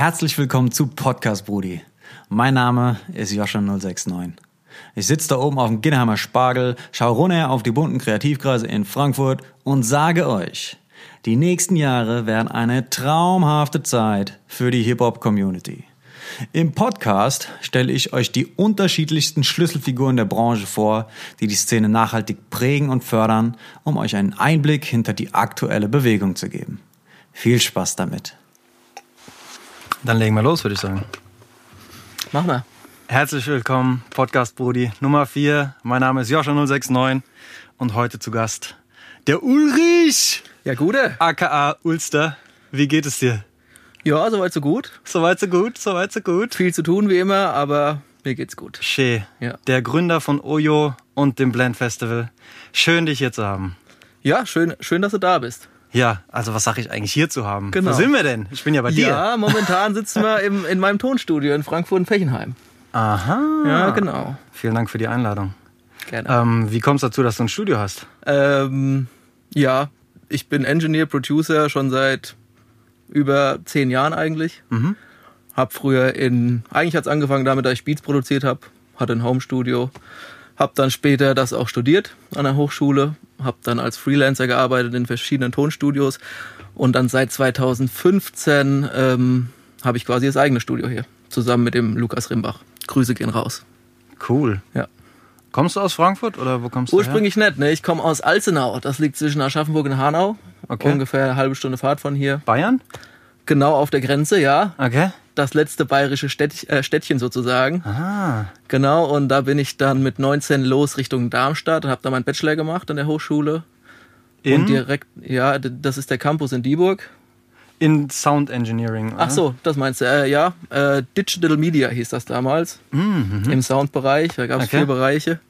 Herzlich willkommen zu Podcast Brudi. Mein Name ist Joscha069. Ich sitze da oben auf dem Ginnheimer Spargel, schaue runter auf die bunten Kreativkreise in Frankfurt und sage euch, die nächsten Jahre werden eine traumhafte Zeit für die Hip-Hop-Community. Im Podcast stelle ich euch die unterschiedlichsten Schlüsselfiguren der Branche vor, die die Szene nachhaltig prägen und fördern, um euch einen Einblick hinter die aktuelle Bewegung zu geben. Viel Spaß damit. Dann legen wir los, würde ich sagen. Mach mal. Herzlich willkommen, Podcast Brudi Nummer 4. Mein Name ist Joscha069 und heute zu Gast der Ulrich, Ja, gute. aka Ulster. Wie geht es dir? Ja, soweit so gut. Soweit so gut, soweit so gut. Viel zu tun wie immer, aber mir geht's gut. Schee, Ja. der Gründer von Oyo und dem Blend Festival. Schön, dich hier zu haben. Ja, schön, schön, dass du da bist. Ja, also was sage ich eigentlich hier zu haben? Genau. Wo sind wir denn? Ich bin ja bei dir. Ja, momentan sitzen wir im, in meinem Tonstudio in Frankfurt und Fechenheim. Aha. Ja, genau. Vielen Dank für die Einladung. Gerne. Ähm, wie kommst du dazu, dass du ein Studio hast? Ähm, ja, ich bin Engineer, Producer schon seit über zehn Jahren eigentlich. Mhm. Hab früher in, eigentlich hat's angefangen damit, dass ich Beats produziert habe, hatte ein Homestudio. Hab dann später das auch studiert an der Hochschule, hab dann als Freelancer gearbeitet in verschiedenen Tonstudios und dann seit 2015 ähm, habe ich quasi das eigene Studio hier, zusammen mit dem Lukas Rimbach. Grüße gehen raus. Cool. Ja. Kommst du aus Frankfurt oder wo kommst du Ursprünglich nicht, ne? Ich komme aus Alzenau. Das liegt zwischen Aschaffenburg und Hanau. Okay. Ungefähr eine halbe Stunde Fahrt von hier. her? Bayern? Genau auf der Grenze, ja. Okay. Das letzte bayerische Städt, äh, Städtchen sozusagen. Ah. Genau, und da bin ich dann mit 19 los Richtung Darmstadt und habe da meinen Bachelor gemacht an der Hochschule. In, Und direkt, ja, das ist der Campus in Dieburg. in Sound Engineering. Ach so, das meinst du, äh, ja. Äh, Digital Media hieß das damals. Im Soundbereich, da gab es Okay. vier Bereiche.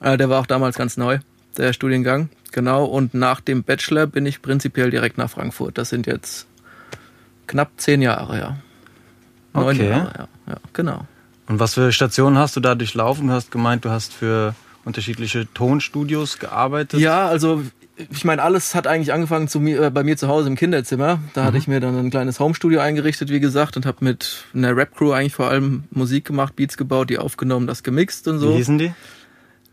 Äh, der war auch damals ganz neu, der Studiengang. Genau, und nach dem Bachelor bin ich prinzipiell direkt nach Frankfurt. Das sind jetzt knapp zehn Jahre, ja. Neun Okay. Jahre, ja. ja. Genau. Und was für Stationen hast du da durchlaufen? Du hast gemeint, du hast für unterschiedliche Tonstudios gearbeitet. Ja, also ich meine, alles hat eigentlich angefangen zu mir, äh, bei mir zu Hause im Kinderzimmer. Da hatte ich mir dann ein kleines Homestudio eingerichtet, wie gesagt, und habe mit einer Rap-Crew eigentlich vor allem Musik gemacht, Beats gebaut, die aufgenommen, das gemixt und Wie so. hießen die?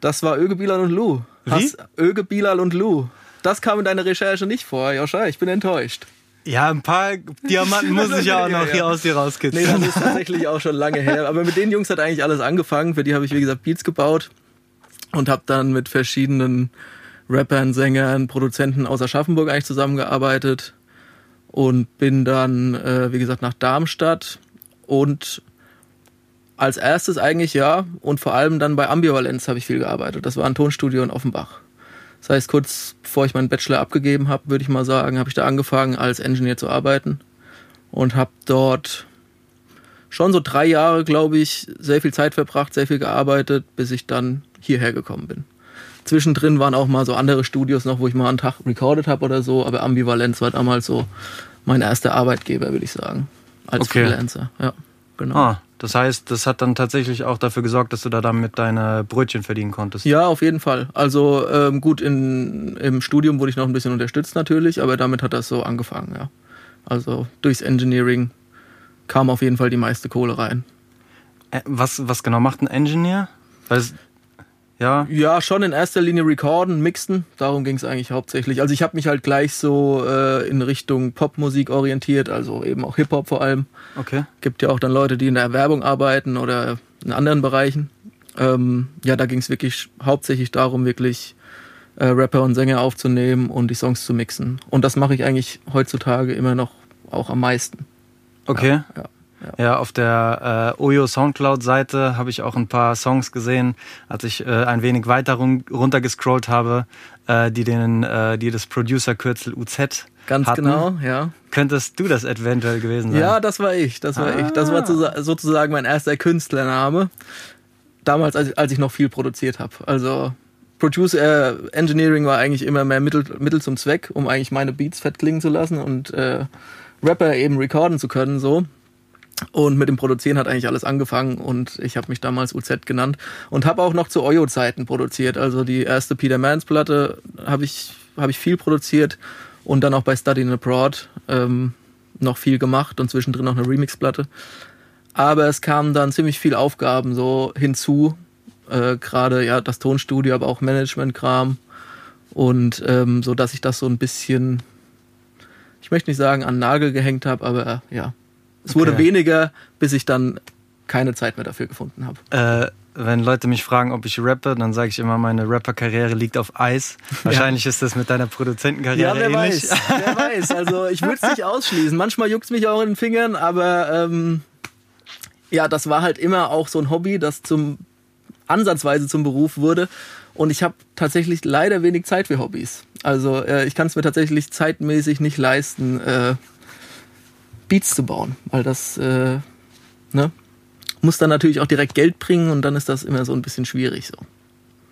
Das war Öge Bilal und Lou. Wie? Hast Öge Bilal und Lou. Das kam in deiner Recherche nicht vor, Joscha. Ich bin enttäuscht. Ja, ein paar Diamanten muss ich ja auch noch Ja, hier ja. aus dir Nee, rauskitzeln. das ist tatsächlich auch schon lange her. Aber mit den Jungs hat eigentlich alles angefangen. Für die habe ich, wie gesagt, Beats gebaut und habe dann mit verschiedenen Rappern, Sängern, Produzenten aus Aschaffenburg eigentlich zusammengearbeitet und bin dann, äh, wie gesagt, nach Darmstadt und als erstes eigentlich ja und vor allem dann bei Ambivalenz habe ich viel gearbeitet. Das war ein Tonstudio in Offenbach. Das heißt, kurz bevor ich meinen Bachelor abgegeben habe, würde ich mal sagen, habe ich da angefangen als Engineer zu arbeiten und habe dort schon so drei Jahre, glaube ich, sehr viel Zeit verbracht, sehr viel gearbeitet, bis ich dann hierher gekommen bin. Zwischendrin waren auch mal so andere Studios noch, wo ich mal einen Tag recorded habe oder so, aber Ambivalenz war damals so mein erster Arbeitgeber, würde ich sagen, als Okay. Freelancer. Ja, genau. Ah, das heißt, das hat dann tatsächlich auch dafür gesorgt, dass du da damit deine Brötchen verdienen konntest. Ja, auf jeden Fall. Also ähm, gut, in, im Studium wurde ich noch ein bisschen unterstützt natürlich, aber damit hat das so angefangen, ja. Also durchs Engineering kam auf jeden Fall die meiste Kohle rein. Äh, Was, was genau macht ein Engineer? Weil ja, Ja, schon in erster Linie recorden, mixen. Darum ging es eigentlich hauptsächlich. Also ich habe mich halt gleich so äh, in Richtung Popmusik orientiert, also eben auch Hip-Hop vor allem. okay. Gibt ja auch dann Leute, die in der Werbung arbeiten oder in anderen Bereichen. Ähm, ja, da ging es wirklich hauptsächlich darum, wirklich äh, Rapper und Sänger aufzunehmen und die Songs zu mixen. Und das mache ich eigentlich heutzutage immer noch auch am meisten. Okay. Ja, Ja, auf der äh, Oyo Soundcloud-Seite habe ich auch ein paar Songs gesehen, als ich äh, ein wenig weiter run runtergescrollt habe, äh, die, den, äh, die das Producer-Kürzel UZ Ganz hatten. genau, ja. Könntest du das eventuell gewesen sein? Ja, das war ich, das war Ah. ich. Das war zu- sozusagen mein erster Künstlername. Damals, als, als ich noch viel produziert habe. Also Producer äh, Engineering war eigentlich immer mehr Mittel, Mittel zum Zweck, um eigentlich meine Beats fett klingen zu lassen und äh, Rapper eben recorden zu können so. Und mit dem Produzieren hat eigentlich alles angefangen und ich habe mich damals UZ genannt und habe auch noch zu Oyo-Zeiten produziert. Also die erste Peter Mans Platte habe ich, hab ich viel produziert und dann auch bei Studying Abroad. Ähm, noch viel gemacht und zwischendrin noch eine Remix-Platte. Aber es kamen dann ziemlich viele Aufgaben so hinzu, äh, gerade ja das Tonstudio, aber auch Management-Kram und ähm, so, dass ich das so ein bisschen, ich möchte nicht sagen an Nagel gehängt habe, aber ja, es okay. wurde weniger, bis ich dann keine Zeit mehr dafür gefunden habe. Äh, wenn Leute mich fragen, ob ich rappe, dann sage ich immer, meine Rapper-Karriere liegt auf Eis. Wahrscheinlich ja. ist das mit deiner Produzentenkarriere ja, wer ähnlich. Weiß, wer weiß. Also ich würde es nicht ausschließen. Manchmal juckt es mich auch in den Fingern, aber ähm, ja, das war halt immer auch so ein Hobby, das zum ansatzweise zum Beruf wurde. Und ich habe tatsächlich leider wenig Zeit für Hobbys. Also äh, ich kann es mir tatsächlich zeitmäßig nicht leisten, äh, Beats zu bauen, weil das äh, ne, muss dann natürlich auch direkt Geld bringen und dann ist das immer so ein bisschen schwierig so.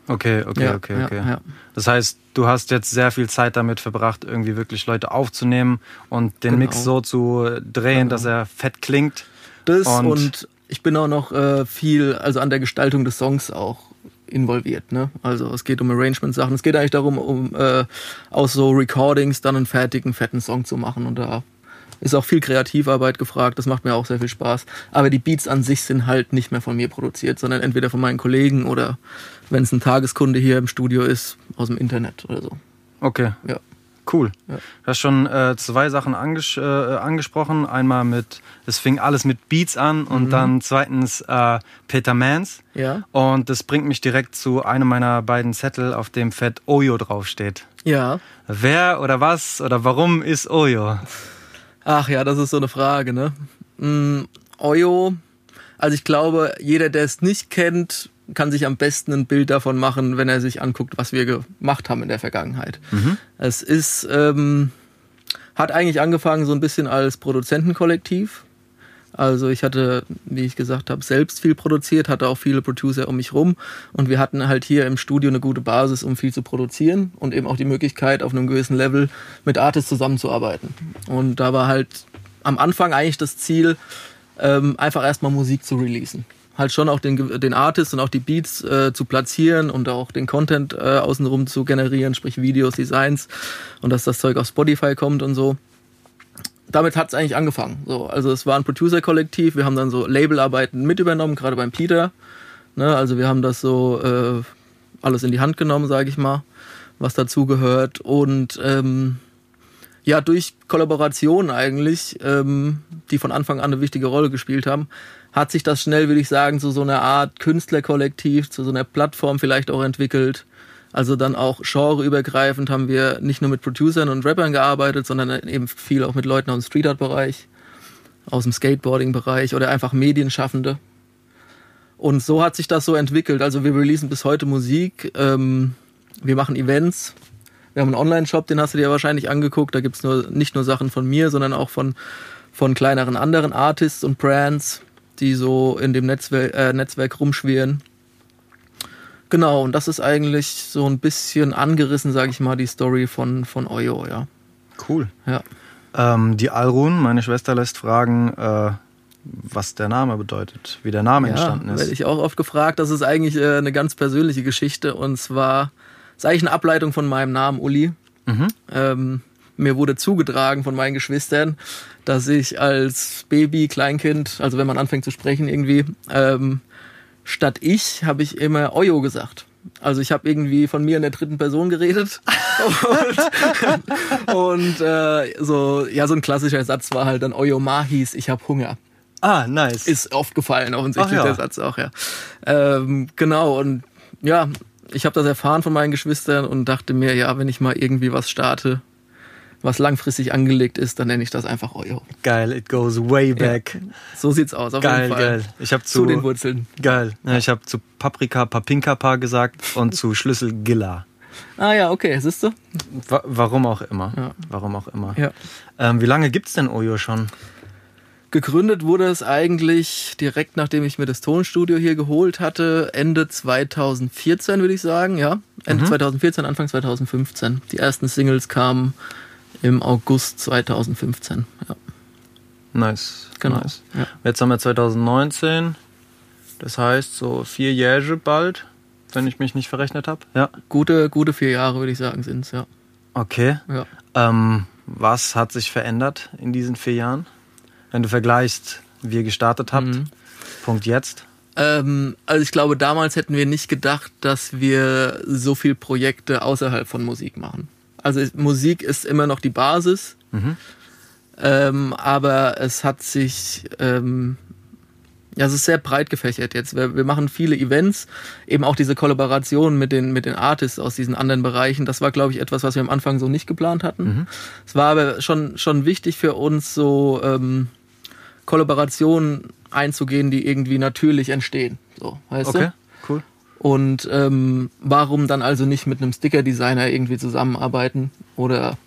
Okay, okay, ja, okay, okay. Ja, Das heißt, du hast jetzt sehr viel Zeit damit verbracht, irgendwie wirklich Leute aufzunehmen und den genau. Mix so zu drehen, genau. dass er fett klingt. Das und, und ich bin auch noch äh, viel, also an der Gestaltung des Songs auch involviert. Ne? Also es geht um Arrangement-Sachen. Es geht eigentlich darum, um äh, aus so Recordings dann einen fertigen, fetten Song zu machen. Und da ist auch viel Kreativarbeit gefragt, das macht mir auch sehr viel Spaß. Aber die Beats an sich sind halt nicht mehr von mir produziert, sondern entweder von meinen Kollegen oder wenn es ein Tageskunde hier im Studio ist, aus dem Internet oder so. Okay. Ja. Cool. Ja. Du hast schon äh, zwei Sachen anges äh, angesprochen. Einmal mit, es fing alles mit Beats an und mhm. dann zweitens äh, Peter Mans. Ja. Und das bringt mich direkt zu einem meiner beiden Zettel, auf dem fett Oyo draufsteht. Ja. Wer oder was oder warum ist Oyo? Ach ja, das ist so eine Frage, ne? Mm, Oyo, also ich glaube, jeder, der es nicht kennt, kann sich am besten ein Bild davon machen, wenn er sich anguckt, was wir gemacht haben in der Vergangenheit. Mhm. Es ist, ähm, hat eigentlich angefangen so ein bisschen als Produzentenkollektiv. Also ich hatte, wie ich gesagt habe, selbst viel produziert, hatte auch viele Producer um mich rum und wir hatten halt hier im Studio eine gute Basis, um viel zu produzieren und eben auch die Möglichkeit, auf einem gewissen Level mit Artists zusammenzuarbeiten. Und da war halt am Anfang eigentlich das Ziel, ähm, einfach erstmal Musik zu releasen. Halt schon auch den, den Artist und auch die Beats äh, zu platzieren und auch den Content äh, außenrum zu generieren, sprich Videos, Designs und dass das Zeug auf Spotify kommt und so damit hat es eigentlich angefangen. So, also es war ein Producer-Kollektiv, wir haben dann so Labelarbeiten mit übernommen, gerade beim Peter. Ne, also wir haben das so äh, alles in die Hand genommen, sage ich mal, was dazu gehört. Und ähm, ja, durch Kollaborationen eigentlich, ähm, die von Anfang an eine wichtige Rolle gespielt haben, hat sich das schnell, würde ich sagen, zu so einer Art Künstlerkollektiv, zu so einer Plattform vielleicht auch entwickelt, also dann auch genreübergreifend haben wir nicht nur mit Producern und Rappern gearbeitet, sondern eben viel auch mit Leuten aus dem Street Art Bereich, aus dem Skateboarding Bereich oder einfach Medienschaffende. Und so hat sich das so entwickelt. Also wir releasen bis heute Musik, ähm, wir machen Events, wir haben einen Online-Shop, den hast du dir wahrscheinlich angeguckt. Da gibt's nur, nicht nur Sachen von mir, sondern auch von, von kleineren anderen Artists und Brands, die so in dem Netzwerk, äh, Netzwerk rumschwirren. Genau, und das ist eigentlich so ein bisschen angerissen, sage ich mal, die Story von, von Oyo, ja. Cool. Ja. Ähm, die Alrun, meine Schwester, lässt fragen, äh, was der Name bedeutet, wie der Name ja, entstanden ist. werde ich auch oft gefragt. Das ist eigentlich äh, eine ganz persönliche Geschichte und zwar ist eigentlich eine Ableitung von meinem Namen Uli. Mhm. Ähm, mir wurde zugetragen von meinen Geschwistern, dass ich als Baby, Kleinkind, also wenn man anfängt zu sprechen irgendwie, ähm, statt ich habe ich immer Oyo gesagt. Also ich habe irgendwie von mir in der dritten Person geredet und, und äh, so ja so ein klassischer Satz war halt dann Oyo Ma hieß ich habe Hunger. Ah, nice. Ist oft gefallen offensichtlich ja. der Satz auch ja. Ähm, genau und ja ich habe das erfahren von meinen Geschwistern und dachte mir ja wenn ich mal irgendwie was starte was langfristig angelegt ist, dann nenne ich das einfach Euro. Geil, it goes way back. Ja, so sieht's aus, auf geil, jeden Fall. Geil, Ich habe zu, zu den Wurzeln. Geil. Ja, ich habe zu Paprika Papinkapa gesagt und zu Schlüssel Gilla. Ah ja, okay, siehst du? Wa warum auch immer. Ja. Warum auch immer. Ja. Ähm, wie lange gibt's denn Oyo schon? Gegründet wurde es eigentlich direkt nachdem ich mir das Tonstudio hier geholt hatte, Ende 2014 würde ich sagen, ja. Ende mhm. 2014, Anfang 2015. Die ersten Singles kamen im August 2015. Ja. Nice. Genau. Nice. Ja. Jetzt haben wir 2019. Das heißt so vier Jahre bald, wenn ich mich nicht verrechnet habe. Ja. Gute, gute vier Jahre, würde ich sagen, sind es, ja. Okay. Ja. Ähm, was hat sich verändert in diesen vier Jahren? Wenn du vergleichst, wie ihr gestartet habt, Mhm. Punkt jetzt. Ähm, also ich glaube, damals hätten wir nicht gedacht, dass wir so viel Projekte außerhalb von Musik machen. Also Musik ist immer noch die Basis, ähm, aber es hat sich, ähm, ja, es ist sehr breit gefächert jetzt. Wir, wir machen viele Events, eben auch diese Kollaboration mit den, mit den Artists aus diesen anderen Bereichen. Das war, glaube ich, etwas, was wir am Anfang so nicht geplant hatten. Es war aber schon, schon wichtig für uns, so ähm, Kollaborationen einzugehen, die irgendwie natürlich entstehen. So, weißt Okay, du? Und ähm, warum dann also nicht mit einem Sticker-Designer irgendwie zusammenarbeiten oder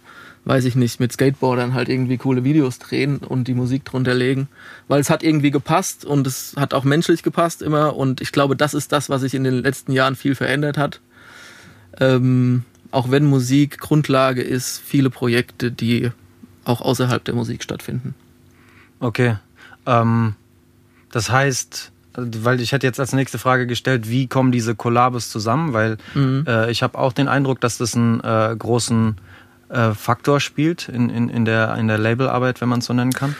weiß ich nicht, mit Skateboardern halt irgendwie coole Videos drehen und die Musik drunter legen. Weil es hat irgendwie gepasst und es hat auch menschlich gepasst immer und ich glaube, das ist das, was sich in den letzten Jahren viel verändert hat. Ähm, auch wenn Musik Grundlage ist, viele Projekte, die auch außerhalb der Musik stattfinden. Okay. Ähm, das heißt, weil ich hätte jetzt als nächste Frage gestellt, wie kommen diese Kollabos zusammen? Weil äh, ich habe auch den Eindruck, dass das einen äh, großen äh, Faktor spielt in, in, in der, in der Labelarbeit, wenn man es so nennen kann.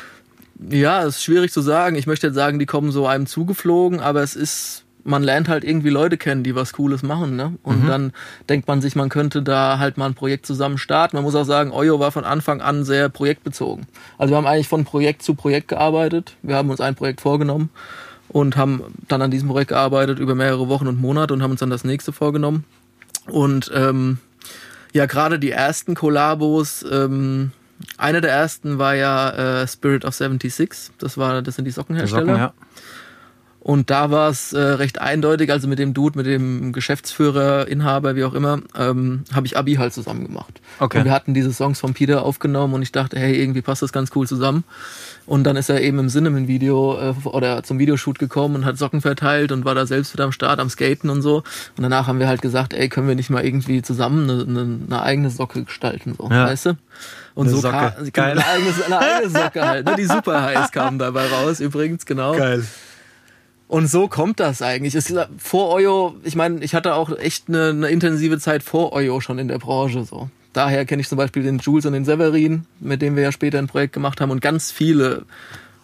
Ja, ist schwierig zu sagen. Ich möchte jetzt sagen, die kommen so einem zugeflogen, aber es ist, man lernt halt irgendwie Leute kennen, die was Cooles machen, ne? Und dann denkt man sich, man könnte da halt mal ein Projekt zusammen starten. Man muss auch sagen, Oyo war von Anfang an sehr projektbezogen. Also wir haben eigentlich von Projekt zu Projekt gearbeitet. Wir haben uns ein Projekt vorgenommen und haben dann an diesem Projekt gearbeitet über mehrere Wochen und Monate und haben uns dann das nächste vorgenommen. Und ähm, ja, gerade die ersten Kollabos, ähm, einer der ersten war ja äh, Spirit of 76. Das war, das sind die Die Sockenhersteller. Socken, ja. Und da war es äh, recht eindeutig, also mit dem Dude, mit dem Geschäftsführer, Inhaber, wie auch immer, ähm, habe ich Abi halt zusammen gemacht. Okay. Und wir hatten diese Songs von Peter aufgenommen und ich dachte, hey, irgendwie passt das ganz cool zusammen. Und dann ist er eben im Cinnamon-Video äh, oder zum Videoshoot gekommen und hat Socken verteilt und war da selbst wieder am Start, am Skaten und so. Und danach haben wir halt gesagt, ey, können wir nicht mal irgendwie zusammen eine, eine, eine eigene Socke gestalten, so, Ja. weißt du? Und Eine so Socke. kam, Geil. Eine, eigene, eine eigene Socke halt, ne? Die Super Highs kamen dabei raus, übrigens, genau. Geil. Und so kommt das eigentlich. Es, ist vor Oyo, ich meine, ich hatte auch echt eine, eine intensive Zeit vor Oyo schon in der Branche. So. Daher kenne ich zum Beispiel den Jules und den Severin, mit dem wir ja später ein Projekt gemacht haben und ganz viele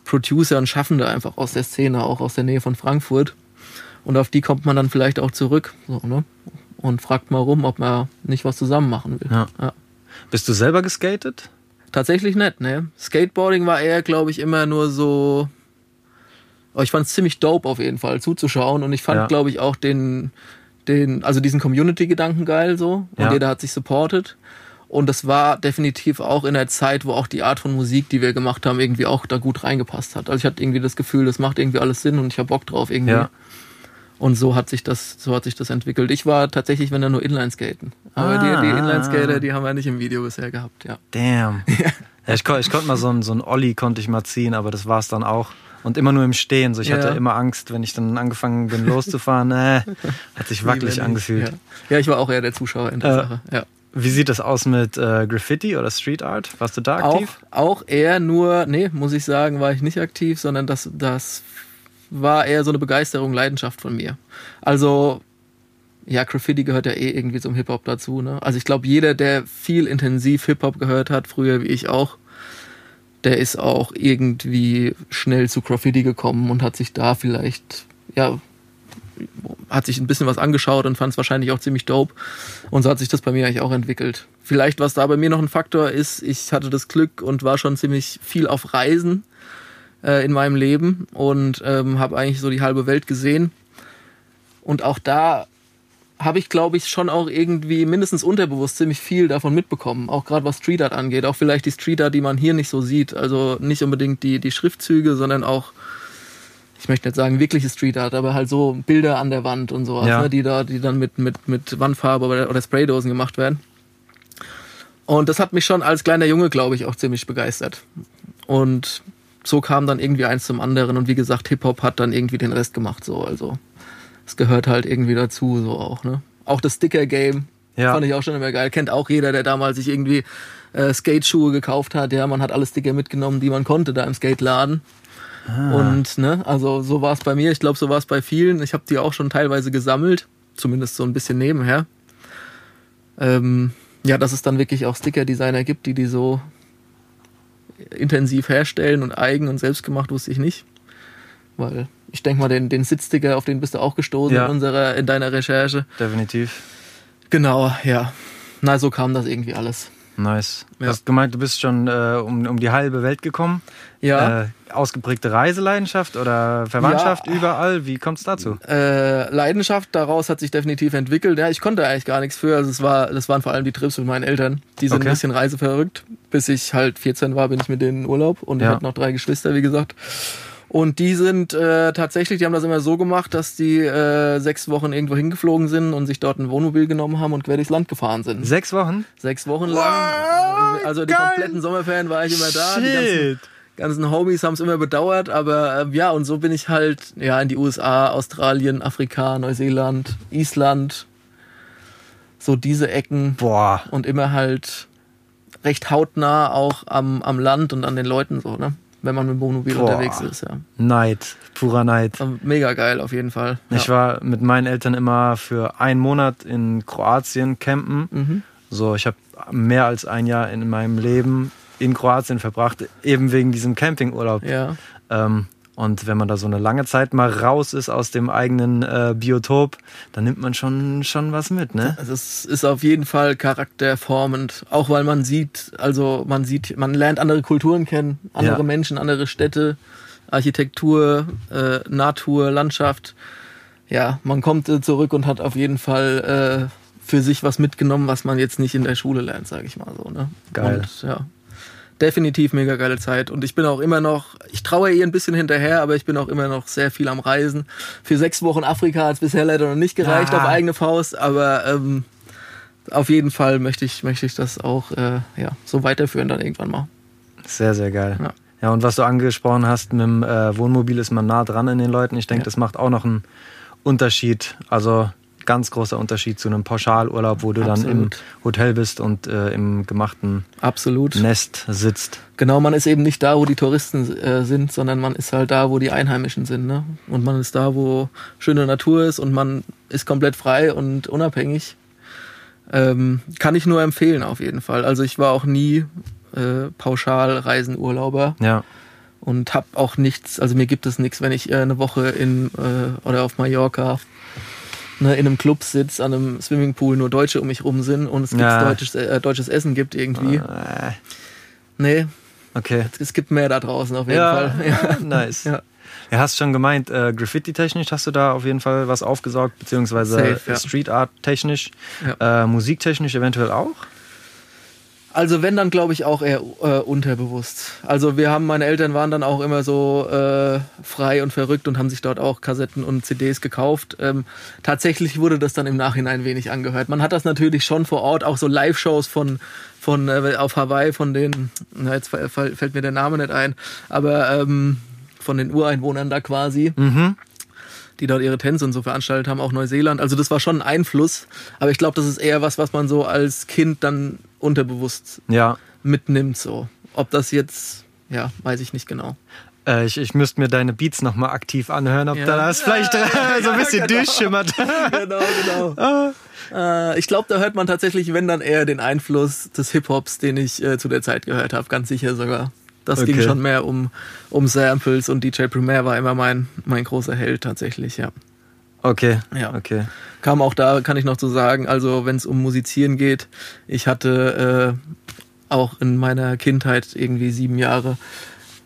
Producer und Schaffende einfach aus der Szene, auch aus der Nähe von Frankfurt. Und auf die kommt man dann vielleicht auch zurück so, ne? und fragt mal rum, ob man nicht was zusammen machen will. Ja. Bist du selber geskatet? Tatsächlich nicht, ne? Skateboarding war eher, glaube ich, immer nur so. Aber ich fand es ziemlich dope auf jeden Fall zuzuschauen und ich fand, Ja. glaube ich, auch den, den, also diesen Community-Gedanken geil so und Ja. jeder hat sich supportet. Und das war definitiv auch in der Zeit, wo auch die Art von Musik, die wir gemacht haben, irgendwie auch da gut reingepasst hat. Also ich hatte irgendwie das Gefühl, das macht irgendwie alles Sinn und ich habe Bock drauf irgendwie. Ja. Und so hat sich das, so hat sich das entwickelt. Ich war tatsächlich, wenn dann nur Inline-Skaten. Aber Ah. die, die Inline-Skater, die haben wir nicht im Video bisher gehabt, ja. Damn. Ja, ich, kon- ich konnte mal so ein, so ein Olli konnte ich mal ziehen, aber das war's dann auch. Und immer nur im Stehen. So, ich Ja. hatte immer Angst, wenn ich dann angefangen bin loszufahren. Äh, hat sich wackelig angefühlt. Ja. ja, ich war auch eher der Zuschauer in der Äh, Sache. Ja. Wie sieht das aus mit äh, Graffiti oder Street Art? Warst du da Auch, aktiv? auch eher nur, nee, muss ich sagen, war ich nicht aktiv, sondern das, das war eher so eine Begeisterung, Leidenschaft von mir. Also, ja, Graffiti gehört ja eh irgendwie zum Hip-Hop dazu. Ne? Also ich glaube, jeder, der viel intensiv Hip-Hop gehört hat, früher wie ich auch, der ist auch irgendwie schnell zu Graffiti gekommen und hat sich da vielleicht, ja, hat sich ein bisschen was angeschaut und fand es wahrscheinlich auch ziemlich dope. Und so hat sich das bei mir eigentlich auch entwickelt. Vielleicht, was da bei mir noch ein Faktor ist, ich hatte das Glück und war schon ziemlich viel auf Reisen äh, in meinem Leben und ähm, habe eigentlich so die halbe Welt gesehen. Und auch da habe ich, glaube ich, schon auch irgendwie mindestens unterbewusst ziemlich viel davon mitbekommen. Auch gerade was Street Art angeht. Auch vielleicht die Street Art, die man hier nicht so sieht. Also nicht unbedingt die, die Schriftzüge, sondern auch, ich möchte nicht sagen wirkliche Street Art, aber halt so Bilder an der Wand und sowas, Ja. ne, die da, die dann mit, mit, mit Wandfarbe oder, oder Spraydosen gemacht werden. Und das hat mich schon als kleiner Junge, glaube ich, auch ziemlich begeistert. Und so kam dann irgendwie eins zum anderen. Und wie gesagt, Hip-Hop hat dann irgendwie den Rest gemacht, so. Also, es gehört halt irgendwie dazu, so auch, ne? Auch das Sticker-Game Ja. fand ich auch schon immer geil. Kennt auch jeder, der damals sich irgendwie äh, Skateschuhe gekauft hat. Ja, man hat alle Sticker mitgenommen, die man konnte da im Skateladen. Und, ne, also so war es bei mir. Ich glaube, so war es bei vielen. Ich habe die auch schon teilweise gesammelt. Zumindest so ein bisschen nebenher. Ähm, ja, dass es dann wirklich auch Sticker-Designer gibt, die die so intensiv herstellen und eigen und selbstgemacht wusste ich nicht. Weil ich denke mal, den, den Sitzsticker, auf den bist du auch gestoßen Ja. in, unserer, in deiner Recherche. Definitiv. Genau, ja. Na, so kam das irgendwie alles. Nice. Du Ja. hast gemeint, du bist schon äh, um, um die halbe Welt gekommen. Ja, Äh, ausgeprägte Reiseleidenschaft oder Verwandtschaft Ja. überall. Wie kommt es dazu? äh, Leidenschaft daraus hat sich definitiv entwickelt. Ja, ich konnte eigentlich gar nichts für. Also es war, das waren vor allem die Trips mit meinen Eltern. Die sind Okay. ein bisschen reiseverrückt. Bis ich halt 14 war, bin ich mit denen in Urlaub und ich Ja. hatte noch drei Geschwister, wie gesagt. Und die sind äh, tatsächlich, die haben das immer so gemacht, dass die äh, sechs Wochen irgendwo hingeflogen sind und sich dort ein Wohnmobil genommen haben und quer durchs Land gefahren sind. Sechs Wochen? Sechs Wochen lang. Wow, also die geil. kompletten Sommerferien war ich immer da. Die ganzen, ganzen Homies haben es immer bedauert, aber äh, ja, und so bin ich halt ja in die USA, Australien, Afrika, Neuseeland, Island, so diese Ecken Boah. und immer halt recht hautnah auch am, am Land und an den Leuten so, ne? Wenn man mit Wohnmobil Boah. unterwegs ist, ja. Neid. Purer Neid. Aber Mega geil auf jeden Fall. Ich ja. war mit meinen Eltern immer für einen Monat in Kroatien campen. Mhm. So, ich habe mehr als ein Jahr in meinem Leben in Kroatien verbracht, eben wegen diesem Campingurlaub. Ja, Ähm, und wenn man da so eine lange Zeit mal raus ist aus dem eigenen äh, Biotop, dann nimmt man schon, schon was mit, ne? es ist auf jeden Fall charakterformend, auch weil man sieht, also man sieht, man lernt andere Kulturen kennen, andere Ja. Menschen, andere Städte, Architektur, äh, Natur, Landschaft. Ja, man kommt äh, zurück und hat auf jeden Fall äh, für sich was mitgenommen, was man jetzt nicht in der Schule lernt, sage ich mal so. Ne? Geil. Und, ja, definitiv mega geile Zeit. Und ich bin auch immer noch, ich traue ihr ein bisschen hinterher, aber ich bin auch immer noch sehr viel am Reisen. Für sechs Wochen Afrika hat es bisher leider noch nicht gereicht Ah. auf eigene Faust, aber ähm, auf jeden Fall möchte ich, möchte ich das auch äh, ja, so weiterführen dann irgendwann mal. Sehr, sehr geil. Ja. Ja, und was du angesprochen hast, mit dem äh, Wohnmobil ist man nah dran an den Leuten. Ich denke, Ja. das macht auch noch einen Unterschied. Also ganz großer Unterschied zu einem Pauschalurlaub, wo du dann im Absolut. Hotel bist und äh, im gemachten Absolut. Nest sitzt. Genau, man ist eben nicht da, wo die Touristen äh, sind, sondern man ist halt da, wo die Einheimischen sind. Ne? Und man ist da, wo schöne Natur ist und man ist komplett frei und unabhängig. Ähm, kann ich nur empfehlen auf jeden Fall. Also ich war auch nie äh, pauschal Reisenurlauber Ja, und habe auch nichts, also mir gibt es nichts, wenn ich äh, eine Woche in äh, oder auf Mallorca ne, in einem Club sitze, an einem Swimmingpool, nur Deutsche um mich rum sind und es Ja. deutsches, äh, deutsches Essen gibt irgendwie. äh, Nee, okay. es gibt mehr da draußen auf jeden Ja, Fall. Ja. nice. Ja. Ja, hast schon gemeint, äh, Graffiti-technisch hast du da auf jeden Fall was aufgesaugt, beziehungsweise Safe, ja. Street Art-technisch, äh, musiktechnisch eventuell auch? Also wenn, dann glaube ich auch eher äh, unterbewusst. Also wir haben, meine Eltern waren dann auch immer so äh, frei und verrückt und haben sich dort auch Kassetten und CDs gekauft. Ähm, tatsächlich wurde das dann im Nachhinein wenig angehört. Man hat das natürlich schon vor Ort, auch so Live-Shows von, von äh, auf Hawaii, von den, na jetzt fällt mir der Name nicht ein, aber ähm, von den Ureinwohnern da quasi. Mhm. die dort ihre Tänze und so veranstaltet haben, auch Neuseeland. Also das war schon ein Einfluss, aber ich glaube, das ist eher was, was man so als Kind dann unterbewusst Ja. mitnimmt. So, ob das jetzt, ja, weiß ich nicht genau. Äh, ich, ich müsste mir deine Beats nochmal aktiv anhören, ob Ja. da das vielleicht Ja, so ein bisschen genau. durchschimmert. genau, genau. äh, ich glaube, da hört man tatsächlich, wenn dann eher den Einfluss des Hip Hops, den ich äh, zu der Zeit gehört habe, ganz sicher sogar. Das ging Okay. schon mehr um, um Samples und DJ Premier war immer mein, mein großer Held tatsächlich, ja. Okay, Ja. okay. Kam auch da, kann ich noch so sagen, also wenn es um Musizieren geht, ich hatte äh, auch in meiner Kindheit irgendwie sieben Jahre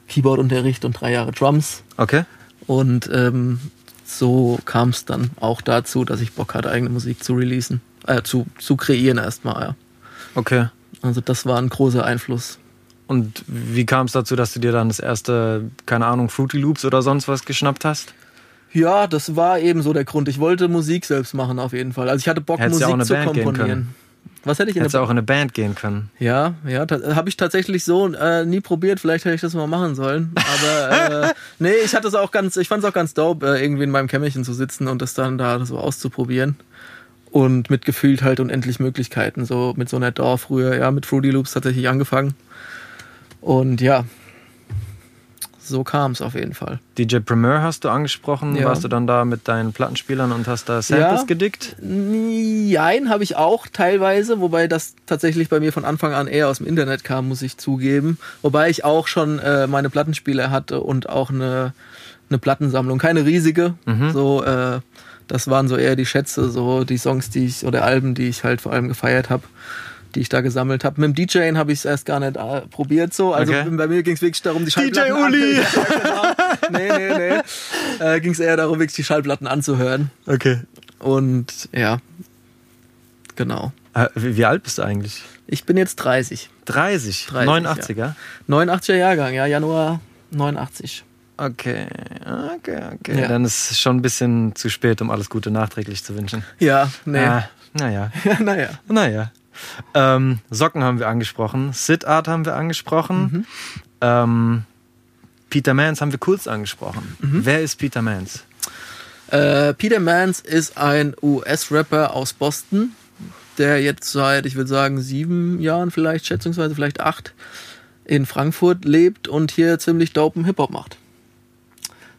Keyboardunterricht und drei Jahre Drums. Okay. Und ähm, so kam es dann auch dazu, dass ich Bock hatte, eigene Musik zu releasen, äh, zu, zu kreieren erstmal, ja. Okay. Also das war ein großer Einfluss. Und wie kam es dazu, dass du dir dann das erste, keine Ahnung, Fruity Loops oder sonst was geschnappt hast? Ja, das war eben so der Grund. Ich wollte Musik selbst machen auf jeden Fall. Also ich hatte Bock, Hättest ja Musik auch eine zu Band komponieren. Was hätte ich in Hättest auch in eine Band gehen können. Ja, ja, habe ich tatsächlich so äh, nie probiert. Vielleicht hätte ich das mal machen sollen. Aber äh, nee, ich hatte es auch ganz, ich fand es auch ganz dope, äh, irgendwie in meinem Kämmerchen zu sitzen und das dann da so auszuprobieren. Und mit gefühlt halt unendlich Möglichkeiten. So mit so einer DAW früher, ja, mit Fruity Loops tatsächlich angefangen. Und ja, so kam es auf jeden Fall. DJ Premier hast du angesprochen. Ja. Warst du dann da mit deinen Plattenspielern und hast da Samples Ja. gedickt? Nein, habe ich auch teilweise, wobei das tatsächlich bei mir von Anfang an eher aus dem Internet kam, muss ich zugeben. Wobei ich auch schon äh, meine Plattenspieler hatte und auch eine, eine Plattensammlung. Keine riesige, so äh, das waren so eher die Schätze, so die Songs, die ich oder Alben, die ich halt vor allem gefeiert habe, die ich da gesammelt habe. Mit dem DJing habe ich es erst gar nicht äh, probiert so. Also Okay. bei mir ging es wirklich darum, die Schallplatten Uli! Ja, genau. Nee, nee, nee. Äh, ging es eher darum, wirklich die Schallplatten anzuhören. Okay. Und ja, genau. Äh, wie, wie alt bist du eigentlich? Ich bin jetzt 30. 30. 30, 89er? 89er Jahrgang, ja, Januar 89. Okay, okay, okay. Ja. Dann ist es schon ein bisschen zu spät, um alles Gute nachträglich zu wünschen. Ja, nee. Ah, naja, Ja, naja. naja. Ähm, Socken haben wir angesprochen, Sit-Art haben wir angesprochen, ähm, Peter Mans haben wir kurz angesprochen. Wer ist Peter Mans? Äh, Peter Mans ist ein US-Rapper aus Boston, der jetzt seit, ich würde sagen, sieben Jahren vielleicht, schätzungsweise vielleicht acht, in Frankfurt lebt und hier ziemlich dopen Hip-Hop macht.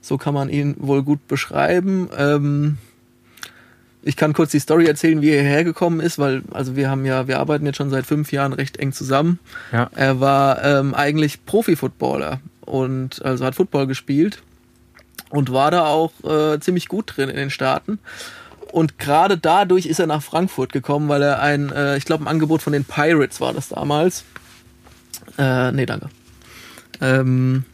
So kann man ihn wohl gut beschreiben. Ähm, ich kann kurz die Story erzählen, wie er hierher gekommen ist, weil also wir haben ja, wir arbeiten jetzt schon seit fünf Jahren recht eng zusammen. Ja. Er war ähm, eigentlich Profi-Footballer und also hat Football gespielt und war da auch äh, ziemlich gut drin in den Staaten. Und gerade dadurch ist er nach Frankfurt gekommen, weil er ein, äh, ich glaube, ein Angebot von den Pirates war das damals. Äh, nee, danke. Ähm,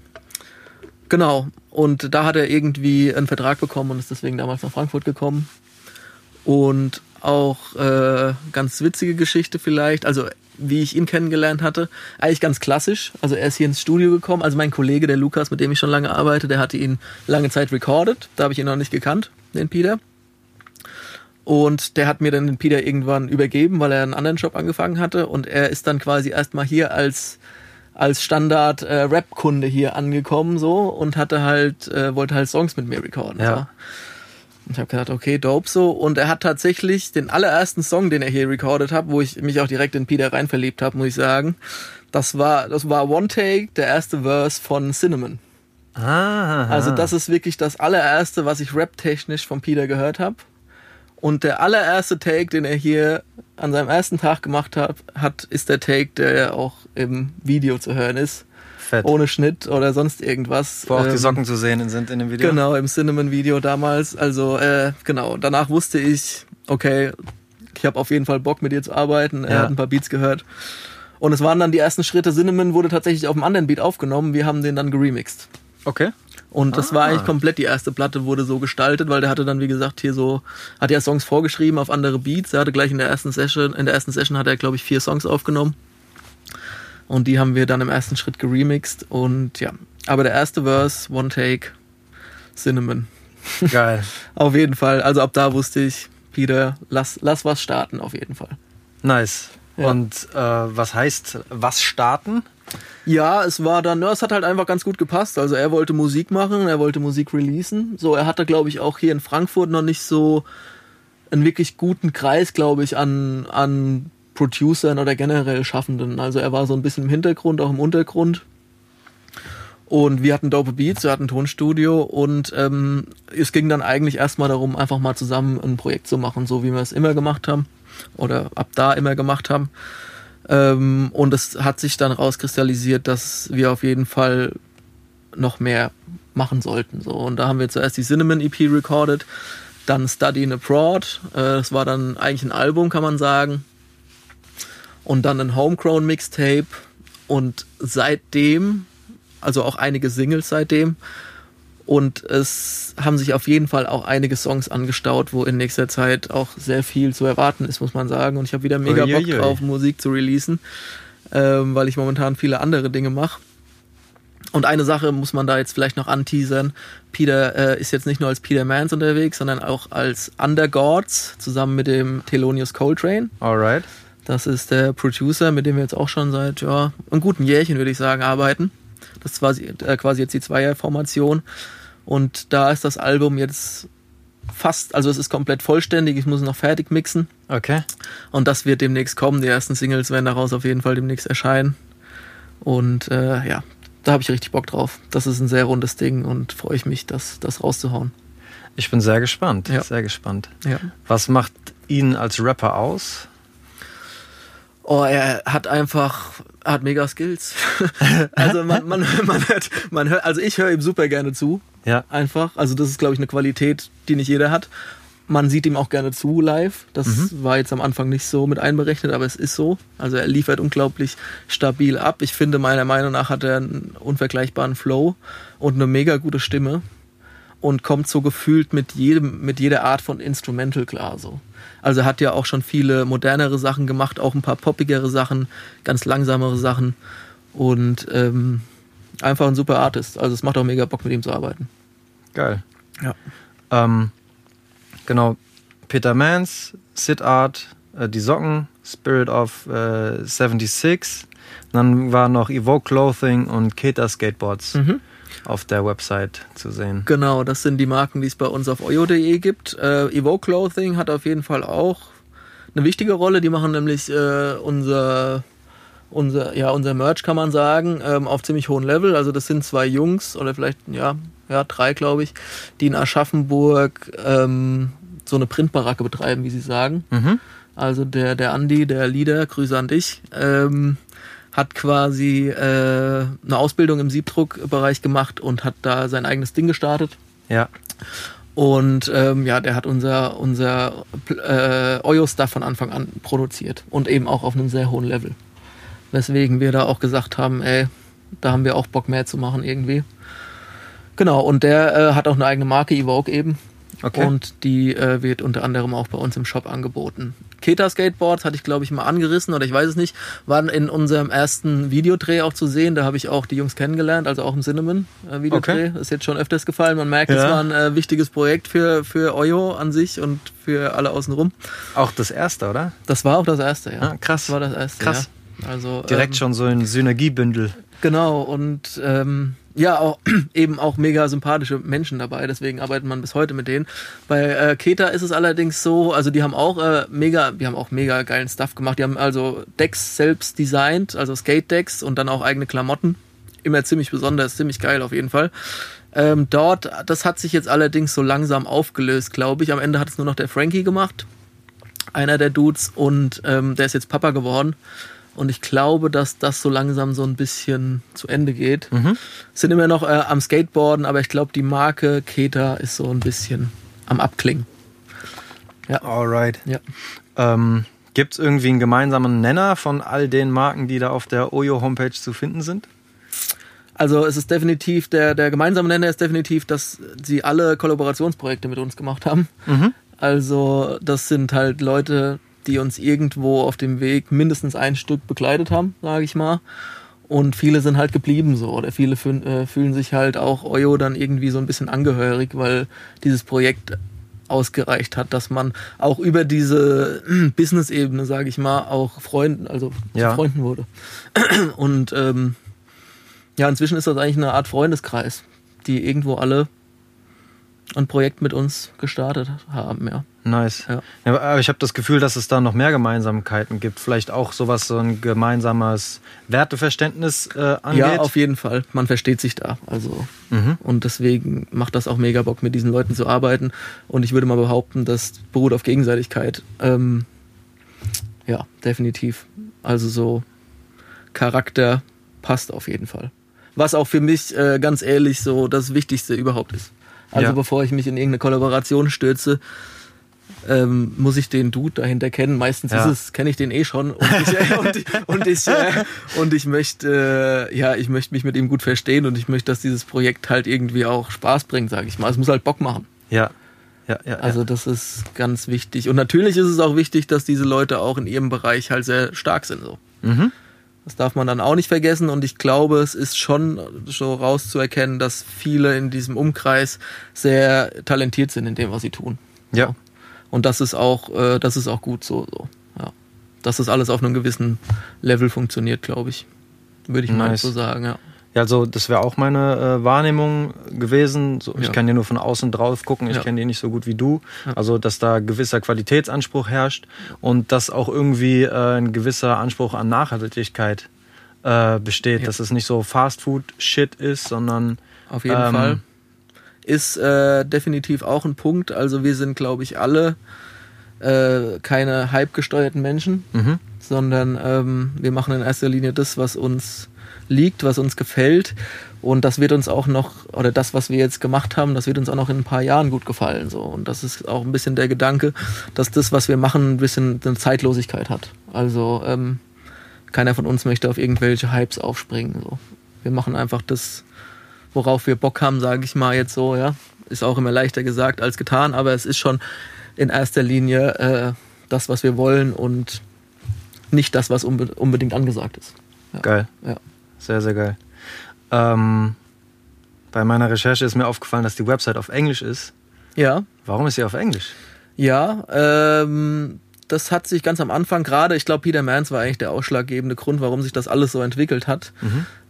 genau. Und da hat er irgendwie einen Vertrag bekommen und ist deswegen damals nach Frankfurt gekommen. Und auch äh, ganz witzige Geschichte vielleicht, also wie ich ihn kennengelernt hatte, eigentlich ganz klassisch. Also er ist hier ins Studio gekommen. Also mein Kollege, der Lukas, mit dem ich schon lange arbeite, der hatte ihn lange Zeit recorded. Da habe ich ihn noch nicht gekannt, den Peter. Und der hat mir dann den Peter irgendwann übergeben, weil er einen anderen Job angefangen hatte. Und er ist dann quasi erstmal hier als als Standard äh, hier angekommen so und hatte halt äh, wollte halt Songs mit mir recorden. Ja. So. Ich habe gedacht, okay, dope so. Und er hat tatsächlich den allerersten Song, den er hier recorded hat, wo ich mich auch direkt in Peter rein verliebt habe, muss ich sagen. Das war das war One Take, der erste Verse von Cinnamon. Ah, Also das ist wirklich das allererste, was ich rap-technisch von Peter gehört habe. Und der allererste Take, den er hier an seinem ersten Tag gemacht hat, hat ist der Take, der auch im Video zu hören ist. Fett. Ohne Schnitt oder sonst irgendwas. Wo auch die Ähm, Socken zu sehen sind in dem Video. Genau, im Cinnamon-Video damals. Also, äh, genau. Danach wusste ich, okay, ich habe auf jeden Fall Bock, mit dir zu arbeiten. Er Ja. hat ein paar Beats gehört. Und es waren dann die ersten Schritte. Cinnamon wurde tatsächlich auf einem anderen Beat aufgenommen. Wir haben den dann geremixed. Okay. Und das war Ah. eigentlich komplett die erste Platte, wurde so gestaltet, weil der hatte dann, wie gesagt, hier so, hat ja Songs vorgeschrieben auf andere Beats. Er hatte gleich in der ersten Session, in der ersten Session hat er, glaube ich, vier Songs aufgenommen. Und die haben wir dann im ersten Schritt geremixed. Und ja, aber der erste Verse, One Take, Cinnamon. Geil. Auf jeden Fall. Also ab da wusste ich, Peter, lass, lass was starten, auf jeden Fall. Nice. Ja. Und äh, was heißt was starten? Ja, es war dann, ja, es hat halt einfach ganz gut gepasst. Also er wollte Musik machen, er wollte Musik releasen. So, er hatte, glaube ich, auch hier in Frankfurt noch nicht so einen wirklich guten Kreis, glaube ich, an, an Producern oder generell Schaffenden. Also er war so ein bisschen im Hintergrund, auch im Untergrund. Und wir hatten dope Beats, wir hatten ein Tonstudio und ähm, es ging dann eigentlich erstmal darum, einfach mal zusammen ein Projekt zu machen, so wie wir es immer gemacht haben oder ab da immer gemacht haben. Ähm, und es hat sich dann rauskristallisiert, dass wir auf jeden Fall noch mehr machen sollten. So. Und da haben wir zuerst die Cinnamon EP recorded, dann Study in Abroad. Äh, das war dann eigentlich ein Album, kann man sagen. Und dann ein Homegrown Mixtape. Und seitdem, also auch einige Singles seitdem. Und es haben sich auf jeden Fall auch einige Songs angestaut, wo in nächster Zeit auch sehr viel zu erwarten ist, muss man sagen. Und ich habe wieder mega Bock drauf, Musik zu releasen, ähm, weil ich momentan viele andere Dinge mache. Und eine Sache muss man da jetzt vielleicht noch anteasern. Peter äh, ist jetzt nicht nur als Peter Mans unterwegs, sondern auch als Undergods zusammen mit dem Thelonious Coltrane. Alright. Das ist der Producer, mit dem wir jetzt auch schon seit ja, einem guten Jährchen, würde ich sagen, arbeiten. Das ist quasi, äh, quasi jetzt die Zweierformation. Und da ist das Album jetzt fast, also es ist komplett vollständig. Ich muss es noch fertig mixen. Okay. Und das wird demnächst kommen. Die ersten Singles werden daraus auf jeden Fall demnächst erscheinen. Und äh, ja, da habe ich richtig Bock drauf. Das ist ein sehr rundes Ding und freue ich mich, das, das rauszuhauen. Ich bin sehr gespannt. Ja. Sehr gespannt. Ja. Was macht ihn als Rapper aus? Oh, er hat einfach, er hat mega Skills. also man, man, man hört, man hört, also ich höre ihm super gerne zu. Ja. Einfach. Also das ist, glaube ich, eine Qualität, die nicht jeder hat. Man sieht ihm auch gerne zu live. Das war jetzt am Anfang nicht so mit einberechnet, aber es ist so. Also er liefert unglaublich stabil ab. Ich finde, meiner Meinung nach hat er einen unvergleichbaren Flow und eine mega gute Stimme und kommt so gefühlt mit jedem, mit jeder Art von Instrumental klar. So. Also er hat ja auch schon viele modernere Sachen gemacht, auch ein paar poppigere Sachen, ganz langsamere Sachen und ähm, einfach ein super Artist. Also es macht auch mega Bock mit ihm zu arbeiten. Geil. Ja. Ähm, genau. Peter Mans, Sit Art, äh, die Socken, Spirit of äh, 76. Dann war noch Evoke Clothing und Keta Skateboards Mhm. Auf der Website zu sehen. Genau, das sind die Marken, die es bei uns auf oyo.de gibt. Äh, Evoke Clothing hat auf jeden Fall auch eine wichtige Rolle. Die machen nämlich äh, unser, unser, ja, unser Merch, kann man sagen, ähm, auf ziemlich hohem Level. Also das sind zwei Jungs oder vielleicht, ja, ja drei, glaube ich, die in Aschaffenburg ähm, so eine Printbaracke betreiben, wie sie sagen. Mhm. Also der, der Andi, der Leader, Grüße an dich, ähm, hat quasi äh, eine Ausbildung im Siebdruckbereich gemacht und hat da sein eigenes Ding gestartet. Ja. Und ähm, ja, der hat unser, unser äh, Oyo-Stuff von Anfang an produziert und eben auch auf einem sehr hohen Level. Weswegen wir da auch gesagt haben, ey, da haben wir auch Bock mehr zu machen irgendwie. Genau, und der äh, hat auch eine eigene Marke, Evoke eben. Okay. Und die äh, wird unter anderem auch bei uns im Shop angeboten. Keta Skateboards hatte ich, glaube ich, mal angerissen oder ich weiß es nicht, waren in unserem ersten Videodreh auch zu sehen. Da habe ich auch die Jungs kennengelernt, also auch im Cinnamon äh, Videodreh. Okay. Ist jetzt schon öfters gefallen. Man merkt, es Ja. war ein äh, wichtiges Projekt für, für Oyo an sich und für alle außenrum. Auch das erste, oder? Das war auch das erste, ja. Ah, krass. Das war das erste. Krass. Ja. Also, Direkt ähm, schon so ein Synergiebündel. Genau, und ähm, ja, auch, eben auch mega sympathische Menschen dabei, deswegen arbeitet man bis heute mit denen. Bei äh, Keta ist es allerdings so, also die haben auch äh, mega, die haben auch mega geilen Stuff gemacht. Die haben also Decks selbst designt, also Skate-Decks und dann auch eigene Klamotten. Immer ziemlich besonders, ziemlich geil auf jeden Fall. Ähm, dort, das hat sich jetzt allerdings so langsam aufgelöst, glaube ich. Am Ende hat es nur noch der Frankie gemacht, einer der Dudes, und ähm, der ist jetzt Papa geworden. Und ich glaube, dass das so langsam so ein bisschen zu Ende geht. Sind immer noch äh, am Skateboarden, aber ich glaube, die Marke Keta ist so ein bisschen am Abklingen. Alright. Ja. Ähm, Gibt es irgendwie einen gemeinsamen Nenner von all den Marken, die da auf der Oyo-Homepage zu finden sind? Also es ist definitiv, der, der gemeinsame Nenner ist definitiv, dass sie alle Kollaborationsprojekte mit uns gemacht haben. Also das sind halt Leute, die uns irgendwo auf dem Weg mindestens ein Stück begleitet haben, sage ich mal. Und viele sind halt geblieben so. Oder viele fühlen, äh, fühlen sich halt auch Oyo dann irgendwie so ein bisschen angehörig, weil dieses Projekt ausgereicht hat, dass man auch über diese äh, Business-Ebene, sage ich mal, auch Freunden, also Ja. zu Freunden wurde. Und ähm, ja, inzwischen ist das eigentlich eine Art Freundeskreis, die irgendwo alle ein Projekt mit uns gestartet haben, ja. Nice. Ja. Ja, aber ich habe das Gefühl, dass es da noch mehr Gemeinsamkeiten gibt. Vielleicht auch sowas, so ein gemeinsames Werteverständnis äh, angeht. Ja, auf jeden Fall. Man versteht sich da. Also Mhm. und deswegen macht das auch mega Bock, mit diesen Leuten zu arbeiten. Und ich würde mal behaupten, das beruht auf Gegenseitigkeit. Ähm, ja, definitiv. Also so Charakter passt auf jeden Fall. Was auch für mich äh, ganz ehrlich so das Wichtigste überhaupt ist. Also Ja. bevor ich mich in irgendeine Kollaboration stürze, ähm, muss ich den Dude dahinter kennen. Meistens Ja. ist es, kenne ich den eh schon. Und ich, und, ich- und ich, äh, und ich möchte, äh, ja, ich möchte mich mit ihm gut verstehen und ich möchte, dass dieses Projekt halt irgendwie auch Spaß bringt, sage ich mal. Es muss halt Bock machen. Ja. Ja, ja, Also das ist ganz wichtig. Und natürlich ist es auch wichtig, dass diese Leute auch in ihrem Bereich halt sehr stark sind. So. Mhm. Das darf man dann auch nicht vergessen. Und ich glaube, es ist schon so rauszuerkennen, dass viele in diesem Umkreis sehr talentiert sind in dem, was sie tun. Ja. Und das ist auch, äh, das ist auch gut so. so. Ja. Dass das alles auf einem gewissen Level funktioniert, glaube ich. Würde ich mal Nice. so sagen, ja. Ja, also das wäre auch meine äh, Wahrnehmung gewesen. So, Ich Ja. kann dir nur von außen drauf gucken, ich Ja. kenne die nicht so gut wie du. Ja. Also, dass da gewisser Qualitätsanspruch herrscht und dass auch irgendwie äh, ein gewisser Anspruch an Nachhaltigkeit äh, besteht, Ja. dass es nicht so Fast-Food-Shit ist, sondern Auf jeden Ähm, Fall. Ist äh, definitiv auch ein Punkt. Also wir sind, glaube ich, alle äh, keine hype-gesteuerten Menschen, Mhm. sondern ähm, wir machen in erster Linie das, was uns liegt, was uns gefällt. Und das wird uns auch noch, oder das, was wir jetzt gemacht haben, das wird uns auch noch in ein paar Jahren gut gefallen. So. Und das ist auch ein bisschen der Gedanke, dass das, was wir machen, ein bisschen eine Zeitlosigkeit hat. Also ähm, keiner von uns möchte auf irgendwelche Hypes aufspringen. So. Wir machen einfach das, worauf wir Bock haben, sage ich mal jetzt so, ja. Ist auch immer leichter gesagt als getan, aber es ist schon in erster Linie äh, das, was wir wollen und nicht das, was unbe unbedingt angesagt ist. geil. Ja. Sehr, sehr geil. Ähm, bei meiner Recherche ist mir aufgefallen, dass die Website auf Englisch ist. Ja, Warum ist sie auf Englisch? ja. Ähm, das hat sich ganz am Anfang gerade, ich glaube, Peter Mans war eigentlich der ausschlaggebende Grund, warum sich das alles so entwickelt hat.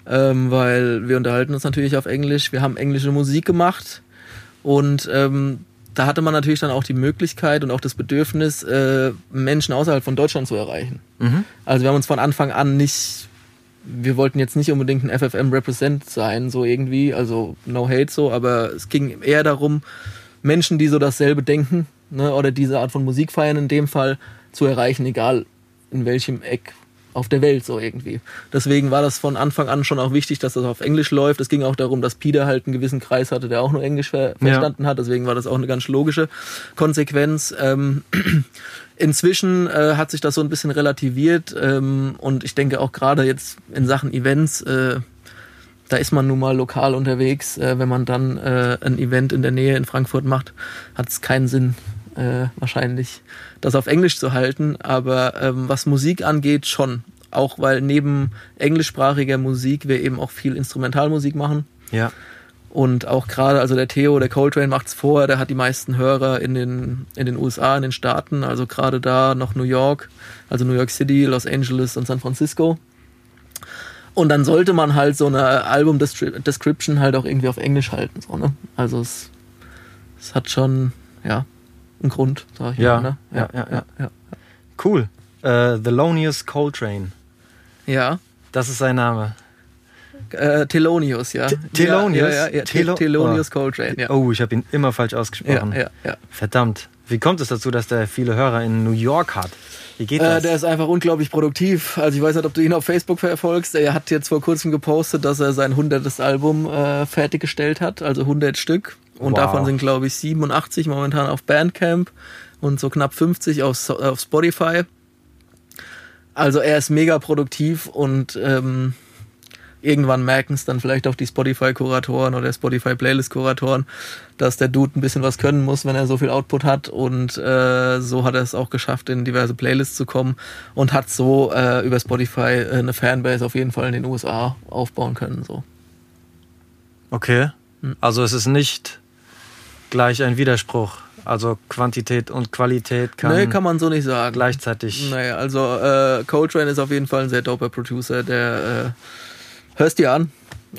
Ähm, weil wir unterhalten uns natürlich auf Englisch, wir haben englische Musik gemacht und ähm, da hatte man natürlich dann auch die Möglichkeit und auch das Bedürfnis, äh, Menschen außerhalb von Deutschland zu erreichen. Mhm. Also wir haben uns von Anfang an nicht, wir wollten jetzt nicht unbedingt ein FFM-Represent sein, so irgendwie, also no hate so, aber es ging eher darum, Menschen, die so dasselbe denken, ne, oder diese Art von Musik feiern in dem Fall, zu erreichen, egal in welchem Eck auf der Welt so irgendwie. Deswegen war das von Anfang an schon auch wichtig, dass das auf Englisch läuft. Es ging auch darum, dass Peter halt einen gewissen Kreis hatte, der auch nur Englisch ver verstanden hat. Deswegen war das auch eine ganz logische Konsequenz. Ähm, inzwischen äh, hat sich das so ein bisschen relativiert ähm, und ich denke auch gerade jetzt in Sachen Events, äh, da ist man nun mal lokal unterwegs. Äh, wenn man dann äh, ein Event in der Nähe in Frankfurt macht, hat es keinen Sinn, äh, wahrscheinlich das auf Englisch zu halten. Aber ähm, was Musik angeht, schon. Auch weil neben englischsprachiger Musik wir eben auch viel Instrumentalmusik machen. Ja. Und auch gerade, also der Theo, der Coltrane macht's vor, der hat die meisten Hörer in den, in den USA, in den Staaten, also gerade da noch New York, also New York City, Los Angeles und San Francisco. Und dann sollte man halt so eine Album-Description halt auch irgendwie auf Englisch halten. So, ne? Also es, es hat schon, ja, einen Grund, sag ich Ja, mal. Ne? ja, ja, ja. ja. Cool. Äh, Thelonious Coltrane. Ja, Das ist sein Name. äh, Thelonious, ja. T- Thelonious? Ja, ja, ja. Thelo- Thelonious Coltrane, ja. Oh, ich habe ihn immer falsch ausgesprochen. ja, ja. Verdammt. Wie kommt es dazu, dass der viele Hörer in New York hat? Wie geht Äh, das? der ist einfach unglaublich produktiv. Also ich weiß nicht, ob du ihn auf Facebook verfolgst. Er hat jetzt vor kurzem gepostet, dass er sein 100. Album äh, fertiggestellt hat, also 100 Stück. Und Wow. davon sind, glaube ich, 87 momentan auf Bandcamp und so knapp 50 auf, auf Spotify. Also er ist mega produktiv und ähm, irgendwann merken es dann vielleicht auch die Spotify-Kuratoren oder Spotify-Playlist-Kuratoren, dass der Dude ein bisschen was können muss, wenn er so viel Output hat. Und äh, so hat er es auch geschafft, in diverse Playlists zu kommen und hat so äh, über Spotify äh, eine Fanbase auf jeden Fall in den USA aufbauen können. So. okay. Hm. Also es ist nicht gleich ein Widerspruch. Also Quantität und Qualität kann, nee, kann man so nicht sagen. gleichzeitig. Naja, also äh, Coltrane ist auf jeden Fall ein sehr doper Producer, der äh, hörst dir an.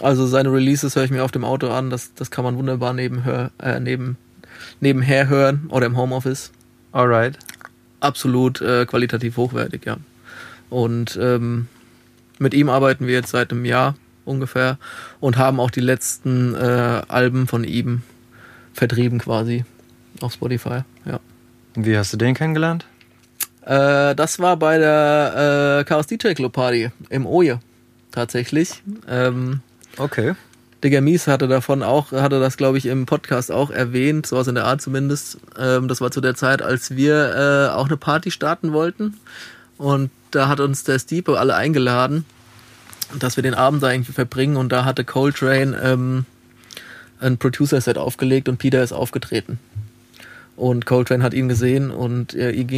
Also seine Releases höre ich mir auf dem Auto an, das, das kann man wunderbar nebenhör, äh, neben, nebenher hören oder im Homeoffice. Alright. Absolut äh, qualitativ hochwertig, ja. Und ähm, mit ihm arbeiten wir jetzt seit einem Jahr ungefähr und haben auch die letzten äh, Alben von ihm vertrieben quasi auf Spotify, ja. Wie hast du den kennengelernt? Äh, das war bei der äh, Chaos DJ Club Party im Oje tatsächlich. Ähm, Okay. Digger Mies hatte davon auch, hatte das glaube ich im Podcast auch erwähnt, sowas in der Art zumindest. Ähm, das war zu der Zeit, als wir äh, auch eine Party starten wollten. Und da hat uns der Stiepe alle eingeladen, dass wir den Abend da irgendwie verbringen. Und da hatte Coltrane ähm, ein Producer-Set aufgelegt und Peter ist aufgetreten. Und Coltrane hat ihn gesehen und äh, ihm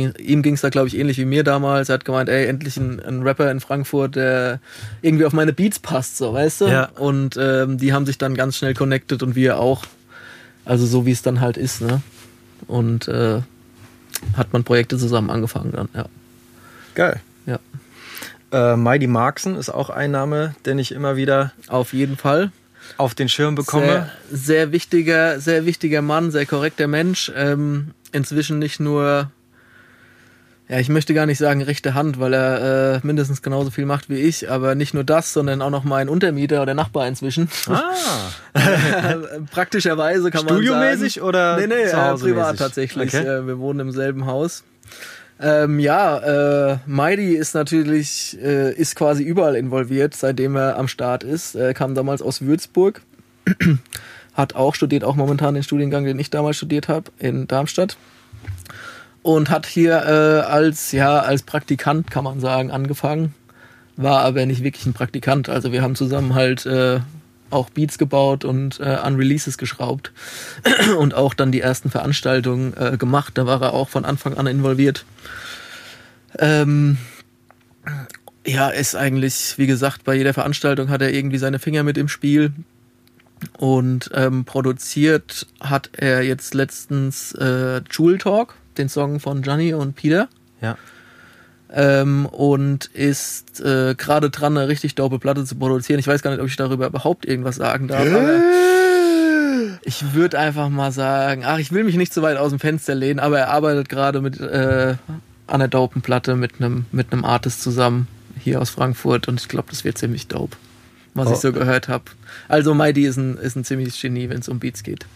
ging- es da, glaube ich, ähnlich wie mir damals. Er hat gemeint, ey, endlich ein, ein Rapper in Frankfurt, der irgendwie auf meine Beats passt, so, weißt du? Ja. Und ähm, die haben sich dann ganz schnell connected und wir auch. Also so wie es dann halt ist, ne? Und äh, hat man Projekte zusammen angefangen dann, ja. Geil. Ja. Äh, Mighty Markson ist auch ein Name, den ich immer wieder Auf jeden Fall. Auf den Schirm bekomme. Sehr, sehr wichtiger, sehr wichtiger Mann, sehr korrekter Mensch. Ähm, inzwischen nicht nur Ja, ich möchte gar nicht sagen rechte Hand, weil er äh, mindestens genauso viel macht wie ich, aber nicht nur das, sondern auch noch mein Untermieter oder Nachbar inzwischen. Ah. Praktischerweise kann man sagen. Studiomäßig oder Nee, nee, äh, privat tatsächlich. Okay. Äh, wir wohnen im selben Haus. Ähm, ja, äh, Mighty ist natürlich, äh, ist quasi überall involviert, seitdem er am Start ist. Er kam damals aus Würzburg, hat auch studiert, auch momentan den Studiengang, den ich damals studiert habe, in Darmstadt. Und hat hier äh, als, ja, als Praktikant, kann man sagen, angefangen. War aber nicht wirklich ein Praktikant. Also wir haben zusammen halt äh, auch Beats gebaut und äh, an Releases geschraubt und auch dann die ersten Veranstaltungen äh, gemacht. Da war er auch von Anfang an involviert. Ähm, ja, ist eigentlich, wie gesagt, bei jeder Veranstaltung hat er irgendwie seine Finger mit im Spiel. Und ähm, produziert hat er jetzt letztens äh, Jewel Talk, den Song von Johnny und Peter. Ja. Ähm, und ist äh, gerade dran, eine richtig dope Platte zu produzieren. Ich weiß gar nicht, ob ich darüber überhaupt irgendwas sagen darf, aber ich würde einfach mal sagen, ach, ich will mich nicht zu weit aus dem Fenster lehnen, aber er arbeitet gerade mit äh, an der dopen Platte mit einem mit einem Artist zusammen hier aus Frankfurt und ich glaube, das wird ziemlich dope, was Oh. ich so gehört habe. Also Mighty ist ein, ist ein ziemliches Genie, wenn es um Beats geht.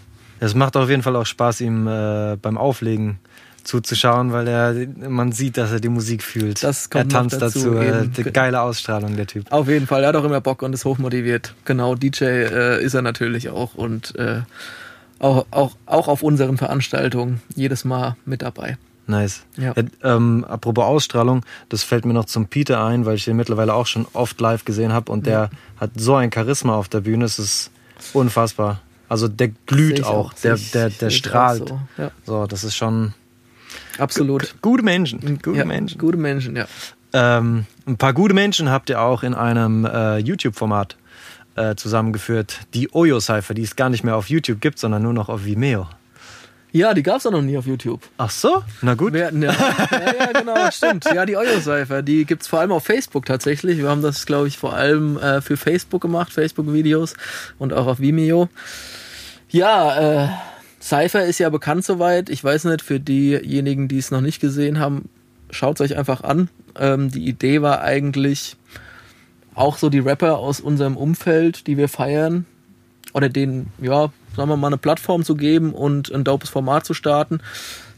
Es macht auf jeden Fall auch Spaß, ihm äh, beim Auflegen zuzuschauen, weil er, man sieht, dass er die Musik fühlt. Das kommt er tanzt dazu, dazu. Äh, geile Ausstrahlung, der Typ. Auf jeden Fall, er hat auch immer Bock und ist hochmotiviert. Genau, DJ äh, ist er natürlich auch und äh, auch, auch, auch auf unseren Veranstaltungen jedes Mal mit dabei. Nice. Ja. Äh, ähm, apropos Ausstrahlung, das fällt mir noch zum Peter ein, weil ich den mittlerweile auch schon oft live gesehen habe und der hat so ein Charisma auf der Bühne, es ist unfassbar. Also der glüht auch, sehe der, der, der strahlt. auch So. Ja, So, das ist schon absolut. gute Menschen. Gute ja, Menschen. Gute Menschen, ja. Ähm, ein paar gute Menschen habt ihr auch in einem äh, YouTube-Format äh, zusammengeführt. Die Oyo-Cypher, die es gar nicht mehr auf YouTube gibt, sondern nur noch auf Vimeo. Ja, die gab's auch noch nie auf YouTube. Ach so? Na gut. Ja, ja, ja, genau, stimmt. Ja, die Euros-Cypher, die gibt's vor allem auf Facebook tatsächlich. Wir haben das, glaube ich, vor allem äh, für Facebook gemacht, Facebook-Videos und auch auf Vimeo. Ja, äh, Cypher ist ja bekannt soweit. Ich weiß nicht, für diejenigen, die es noch nicht gesehen haben, schaut's euch einfach an. Ähm, die Idee war eigentlich auch so die Rapper aus unserem Umfeld, die wir feiern, oder denen, ja, sagen wir mal, eine Plattform zu geben und ein dopes Format zu starten.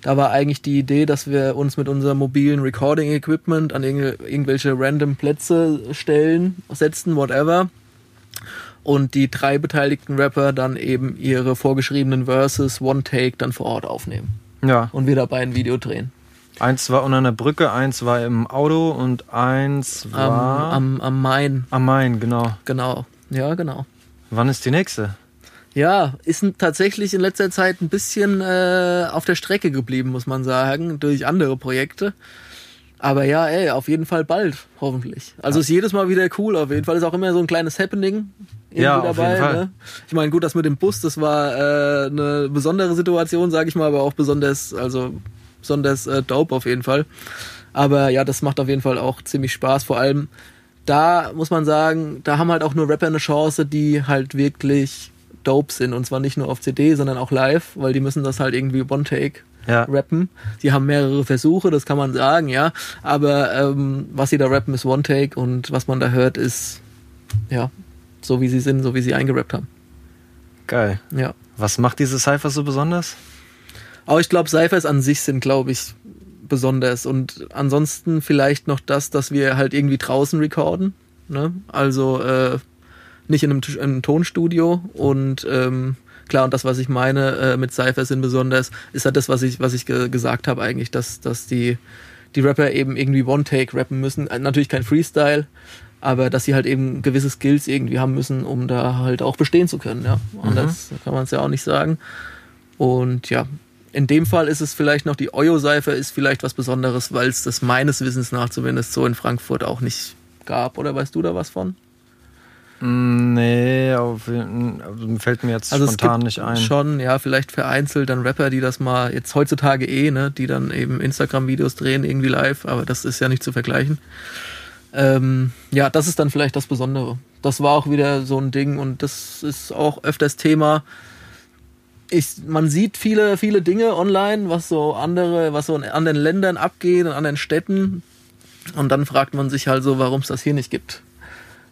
Da war eigentlich die Idee, dass wir uns mit unserem mobilen Recording-Equipment an irgendwelche random Plätze stellen, setzen, whatever. Und die drei beteiligten Rapper dann eben ihre vorgeschriebenen Verses One-Take dann vor Ort aufnehmen. Ja. Und wir dabei ein Video drehen. Eins war unter einer Brücke, eins war im Auto und eins Am, war am, am Main, am Main, genau. genau. Ja, genau. Wann ist die nächste? Ja, ist tatsächlich in letzter Zeit ein bisschen äh, auf der Strecke geblieben, muss man sagen, durch andere Projekte. Aber ja, ey, auf jeden Fall bald, hoffentlich. Also ist jedes Mal wieder cool, auf jeden Fall. Ist auch immer so ein kleines Happening Ja, auf dabei. jeden Fall. Ne? Ich meine, gut, das mit dem Bus, das war äh, eine besondere Situation, sage ich mal, aber auch besonders, also besonders äh, dope auf jeden Fall. Aber ja, das macht auf jeden Fall auch ziemlich Spaß. Vor allem da muss man sagen, da haben halt auch nur Rapper eine Chance, die halt wirklich dope sind. Und zwar nicht nur auf CD, sondern auch live, weil die müssen das halt irgendwie One-Take Ja. rappen. Die haben mehrere Versuche, das kann man sagen, ja. Aber ähm, was sie da rappen, ist One-Take und was man da hört, ist ja so wie sie sind, so wie sie eingerappt haben. Geil. Ja. Was macht diese Cypher so besonders? Aber ich glaube, Cyphers an sich sind, glaube ich, besonders. Und ansonsten vielleicht noch das, dass wir halt irgendwie draußen recorden. Ne? Also äh, nicht in einem, in einem Tonstudio. Und ähm, klar, und das, was ich meine äh, mit Cyphers sind besonders, ist halt das, was ich, was ich ge gesagt habe eigentlich, dass, dass die, die Rapper eben irgendwie One-Take rappen müssen. Äh, Natürlich kein Freestyle, aber dass sie halt eben gewisse Skills irgendwie haben müssen, um da halt auch bestehen zu können. Ja. Anders kann man es ja auch nicht sagen. Und ja, in dem Fall ist es vielleicht noch, die Oyo-Seife ist vielleicht was Besonderes, weil es das meines Wissens nach zumindest so in Frankfurt auch nicht gab. Oder weißt du da was von? Mm, Nee, auf, also fällt mir jetzt Also es spontan gibt nicht ein. schon, ja, vielleicht vereinzelt dann Rapper, die das mal, jetzt heutzutage eh, ne, die dann eben Instagram-Videos drehen, irgendwie live, aber das ist ja nicht zu vergleichen. Ähm, ja, das ist dann vielleicht das Besondere. Das war auch wieder so ein Ding und das ist auch öfters Thema. ich, man sieht viele, viele Dinge online, was so andere, was so in anderen Ländern abgeht, in anderen Städten. Und dann fragt man sich halt so, warum es das hier nicht gibt.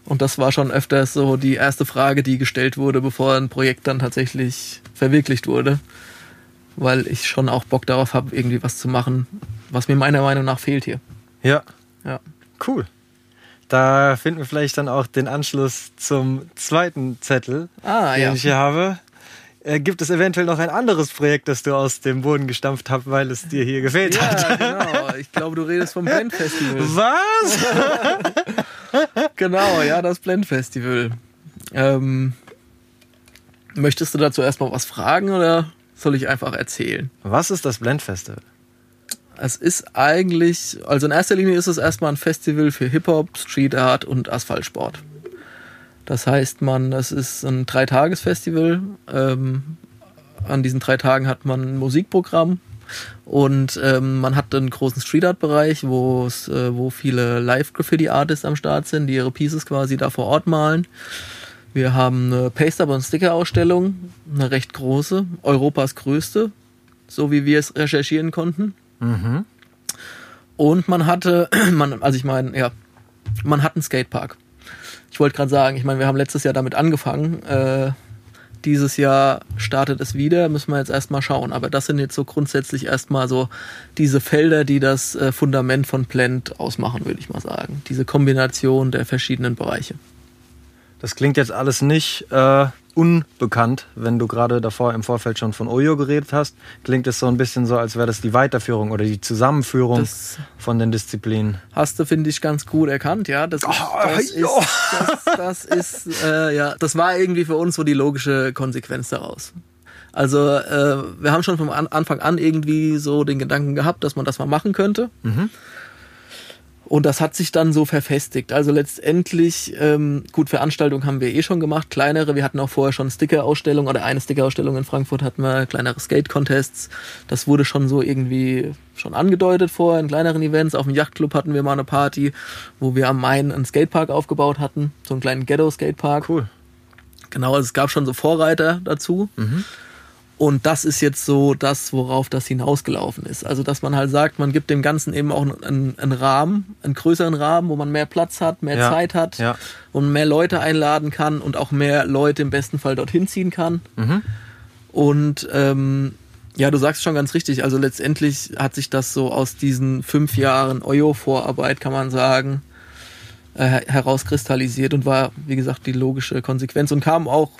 Und das war schon öfters so die erste Frage, die gestellt wurde, bevor ein Projekt dann tatsächlich verwirklicht wurde. Weil ich schon auch Bock darauf habe, irgendwie was zu machen, was mir meiner Meinung nach fehlt hier. Ja. Ja. Cool. Da finden wir vielleicht dann auch den Anschluss zum zweiten Zettel, Ah, den ja. ich hier habe. Äh, gibt es eventuell noch ein anderes Projekt, das du aus dem Boden gestampft hast, weil es dir hier gefehlt hat? Ja, genau. Ich glaube, du redest vom Blend Festival. Was? Genau, ja, das Blend Festival. Ähm, möchtest du dazu erstmal was fragen oder soll ich einfach erzählen? Was ist das Blend Festival? Es ist eigentlich, also in erster Linie ist es erstmal ein Festival für Hip-Hop, Street Art und Asphaltsport. Das heißt, man, es ist ein Dreitagesfestival. Ähm, an diesen drei Tagen hat man ein Musikprogramm und ähm, man hat einen großen Street Art Bereich, äh, wo viele Live Graffiti Artists am Start sind, die ihre Pieces quasi da vor Ort malen. Wir haben eine Paste-Up und Sticker-Ausstellung, eine recht große, Europas größte, so wie wir es recherchieren konnten. Mhm. Und man hatte, man, also ich meine, ja, man hat einen Skatepark. Ich wollte gerade sagen, ich meine, wir haben letztes Jahr damit angefangen. Äh, dieses Jahr startet es wieder, müssen wir jetzt erstmal schauen. Aber das sind jetzt so grundsätzlich erstmal so diese Felder, die das äh, Fundament von Blend ausmachen, würde ich mal sagen. Diese Kombination der verschiedenen Bereiche. Das klingt jetzt alles nicht äh, unbekannt, wenn du gerade davor im Vorfeld schon von Oyo geredet hast. Klingt es so ein bisschen so, als wäre das die Weiterführung oder die Zusammenführung Das von den Disziplinen. hast du, finde ich, ganz gut erkannt, ja. Das ist, das ja. ist, das, das ist äh, ja, das war irgendwie für uns so die logische Konsequenz daraus. Also äh, wir haben schon vom an Anfang an irgendwie so den Gedanken gehabt, dass man das mal machen könnte. Und das hat sich dann so verfestigt. Also letztendlich, ähm, gut, Veranstaltungen haben wir eh schon gemacht, kleinere. Wir hatten auch vorher schon Sticker-Ausstellungen oder eine Sticker-Ausstellung in Frankfurt hatten wir, kleinere Skate-Contests. Das wurde schon so irgendwie schon angedeutet vorher in kleineren Events. Auf dem Yachtclub hatten wir mal eine Party, wo wir am Main einen Skatepark aufgebaut hatten. So einen kleinen Ghetto-Skatepark. Cool. Genau, also es gab schon so Vorreiter dazu. Und das ist jetzt so das, worauf das hinausgelaufen ist. Also, dass man halt sagt, man gibt dem Ganzen eben auch einen, einen Rahmen, einen größeren Rahmen, wo man mehr Platz hat, mehr Ja, Zeit hat ja. und mehr Leute einladen kann und auch mehr Leute im besten Fall dorthin ziehen kann. Und ähm, ja, du sagst schon ganz richtig. Also letztendlich hat sich das so aus diesen fünf Jahren Oyo-Vorarbeit, kann man sagen, äh, herauskristallisiert und war, wie gesagt, die logische Konsequenz und kam auch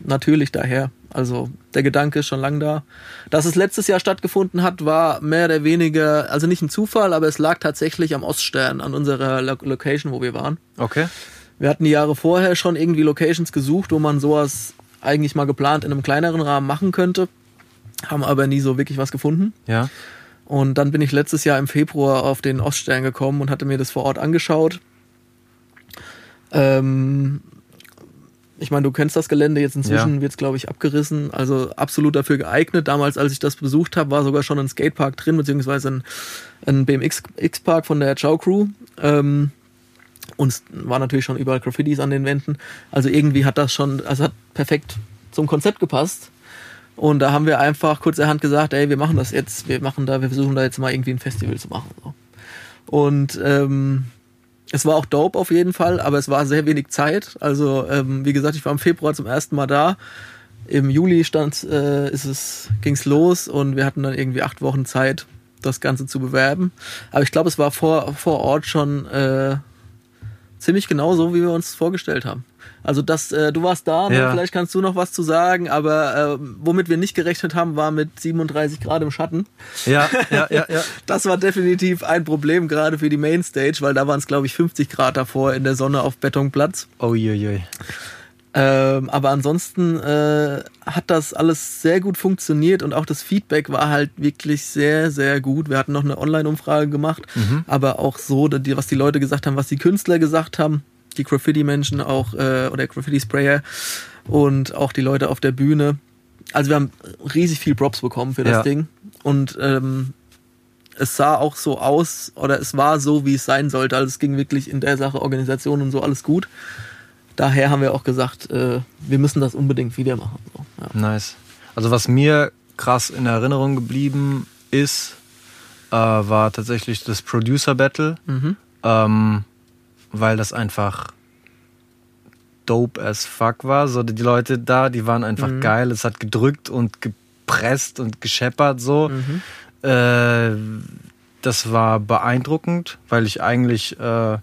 natürlich daher. Also der Gedanke ist schon lang da. Dass es letztes Jahr stattgefunden hat, war mehr oder weniger, also nicht ein Zufall, aber es lag tatsächlich am Oststern, an unserer Lo Location, wo wir waren. Okay. Wir hatten die Jahre vorher schon irgendwie Locations gesucht, wo man sowas eigentlich mal geplant in einem kleineren Rahmen machen könnte, haben aber nie so wirklich was gefunden. Ja. Und dann bin ich letztes Jahr im Februar auf den Oststern gekommen und hatte mir das vor Ort angeschaut. Ähm, ich meine, du kennst das Gelände, jetzt inzwischen Ja. wird es, glaube ich, abgerissen. Also absolut dafür geeignet. Damals, als ich das besucht habe, war sogar schon ein Skatepark drin, beziehungsweise ein, ein BMX-Park von der Chow Crew. Ähm, und es war natürlich schon überall Graffitis an den Wänden. Also irgendwie hat das schon, also hat perfekt zum Konzept gepasst. Und da haben wir einfach kurzerhand gesagt, ey, wir machen das jetzt, wir machen da, wir versuchen da jetzt mal irgendwie ein Festival zu machen. Und ähm, es war auch dope auf jeden Fall, aber es war sehr wenig Zeit. Also ähm, wie gesagt, ich war im Februar zum ersten Mal da. Im Juli stand, äh, ist es, ging's los und wir hatten dann irgendwie acht Wochen Zeit, das Ganze zu bewerben. Aber ich glaube, es war vor, vor Ort schon äh, ziemlich genau so, wie wir uns vorgestellt haben. Also das, äh, du warst da, ne? Ja. vielleicht kannst du noch was zu sagen, aber äh, womit wir nicht gerechnet haben, war mit 37 Grad im Schatten. Ja, ja, ja, ja. Das war definitiv ein Problem, gerade für die Mainstage, weil da waren es, glaube ich, 50 Grad davor in der Sonne auf Betonplatz. Uiuiui. Ähm, aber ansonsten äh, hat das alles sehr gut funktioniert und auch das Feedback war halt wirklich sehr, sehr gut. Wir hatten noch eine Online-Umfrage gemacht, aber auch so, was die Leute gesagt haben, was die Künstler gesagt haben, die Graffiti-Menschen auch äh, oder Graffiti-Sprayer und auch die Leute auf der Bühne. Also wir haben riesig viel Props bekommen für das Ja. Ding und ähm, es sah auch so aus oder es war so, wie es sein sollte. Also es ging wirklich in der Sache Organisation und so alles gut. Daher haben wir auch gesagt, äh, wir müssen das unbedingt wieder machen. So, ja. Nice. Also was mir krass in Erinnerung geblieben ist, äh, war tatsächlich das Producer Battle, Mhm. ähm, weil das einfach dope as fuck war. So die Leute da, die waren einfach Mhm. geil. Es hat gedrückt und gepresst und gescheppert so. Mhm. Äh, das war beeindruckend, weil ich eigentlich äh,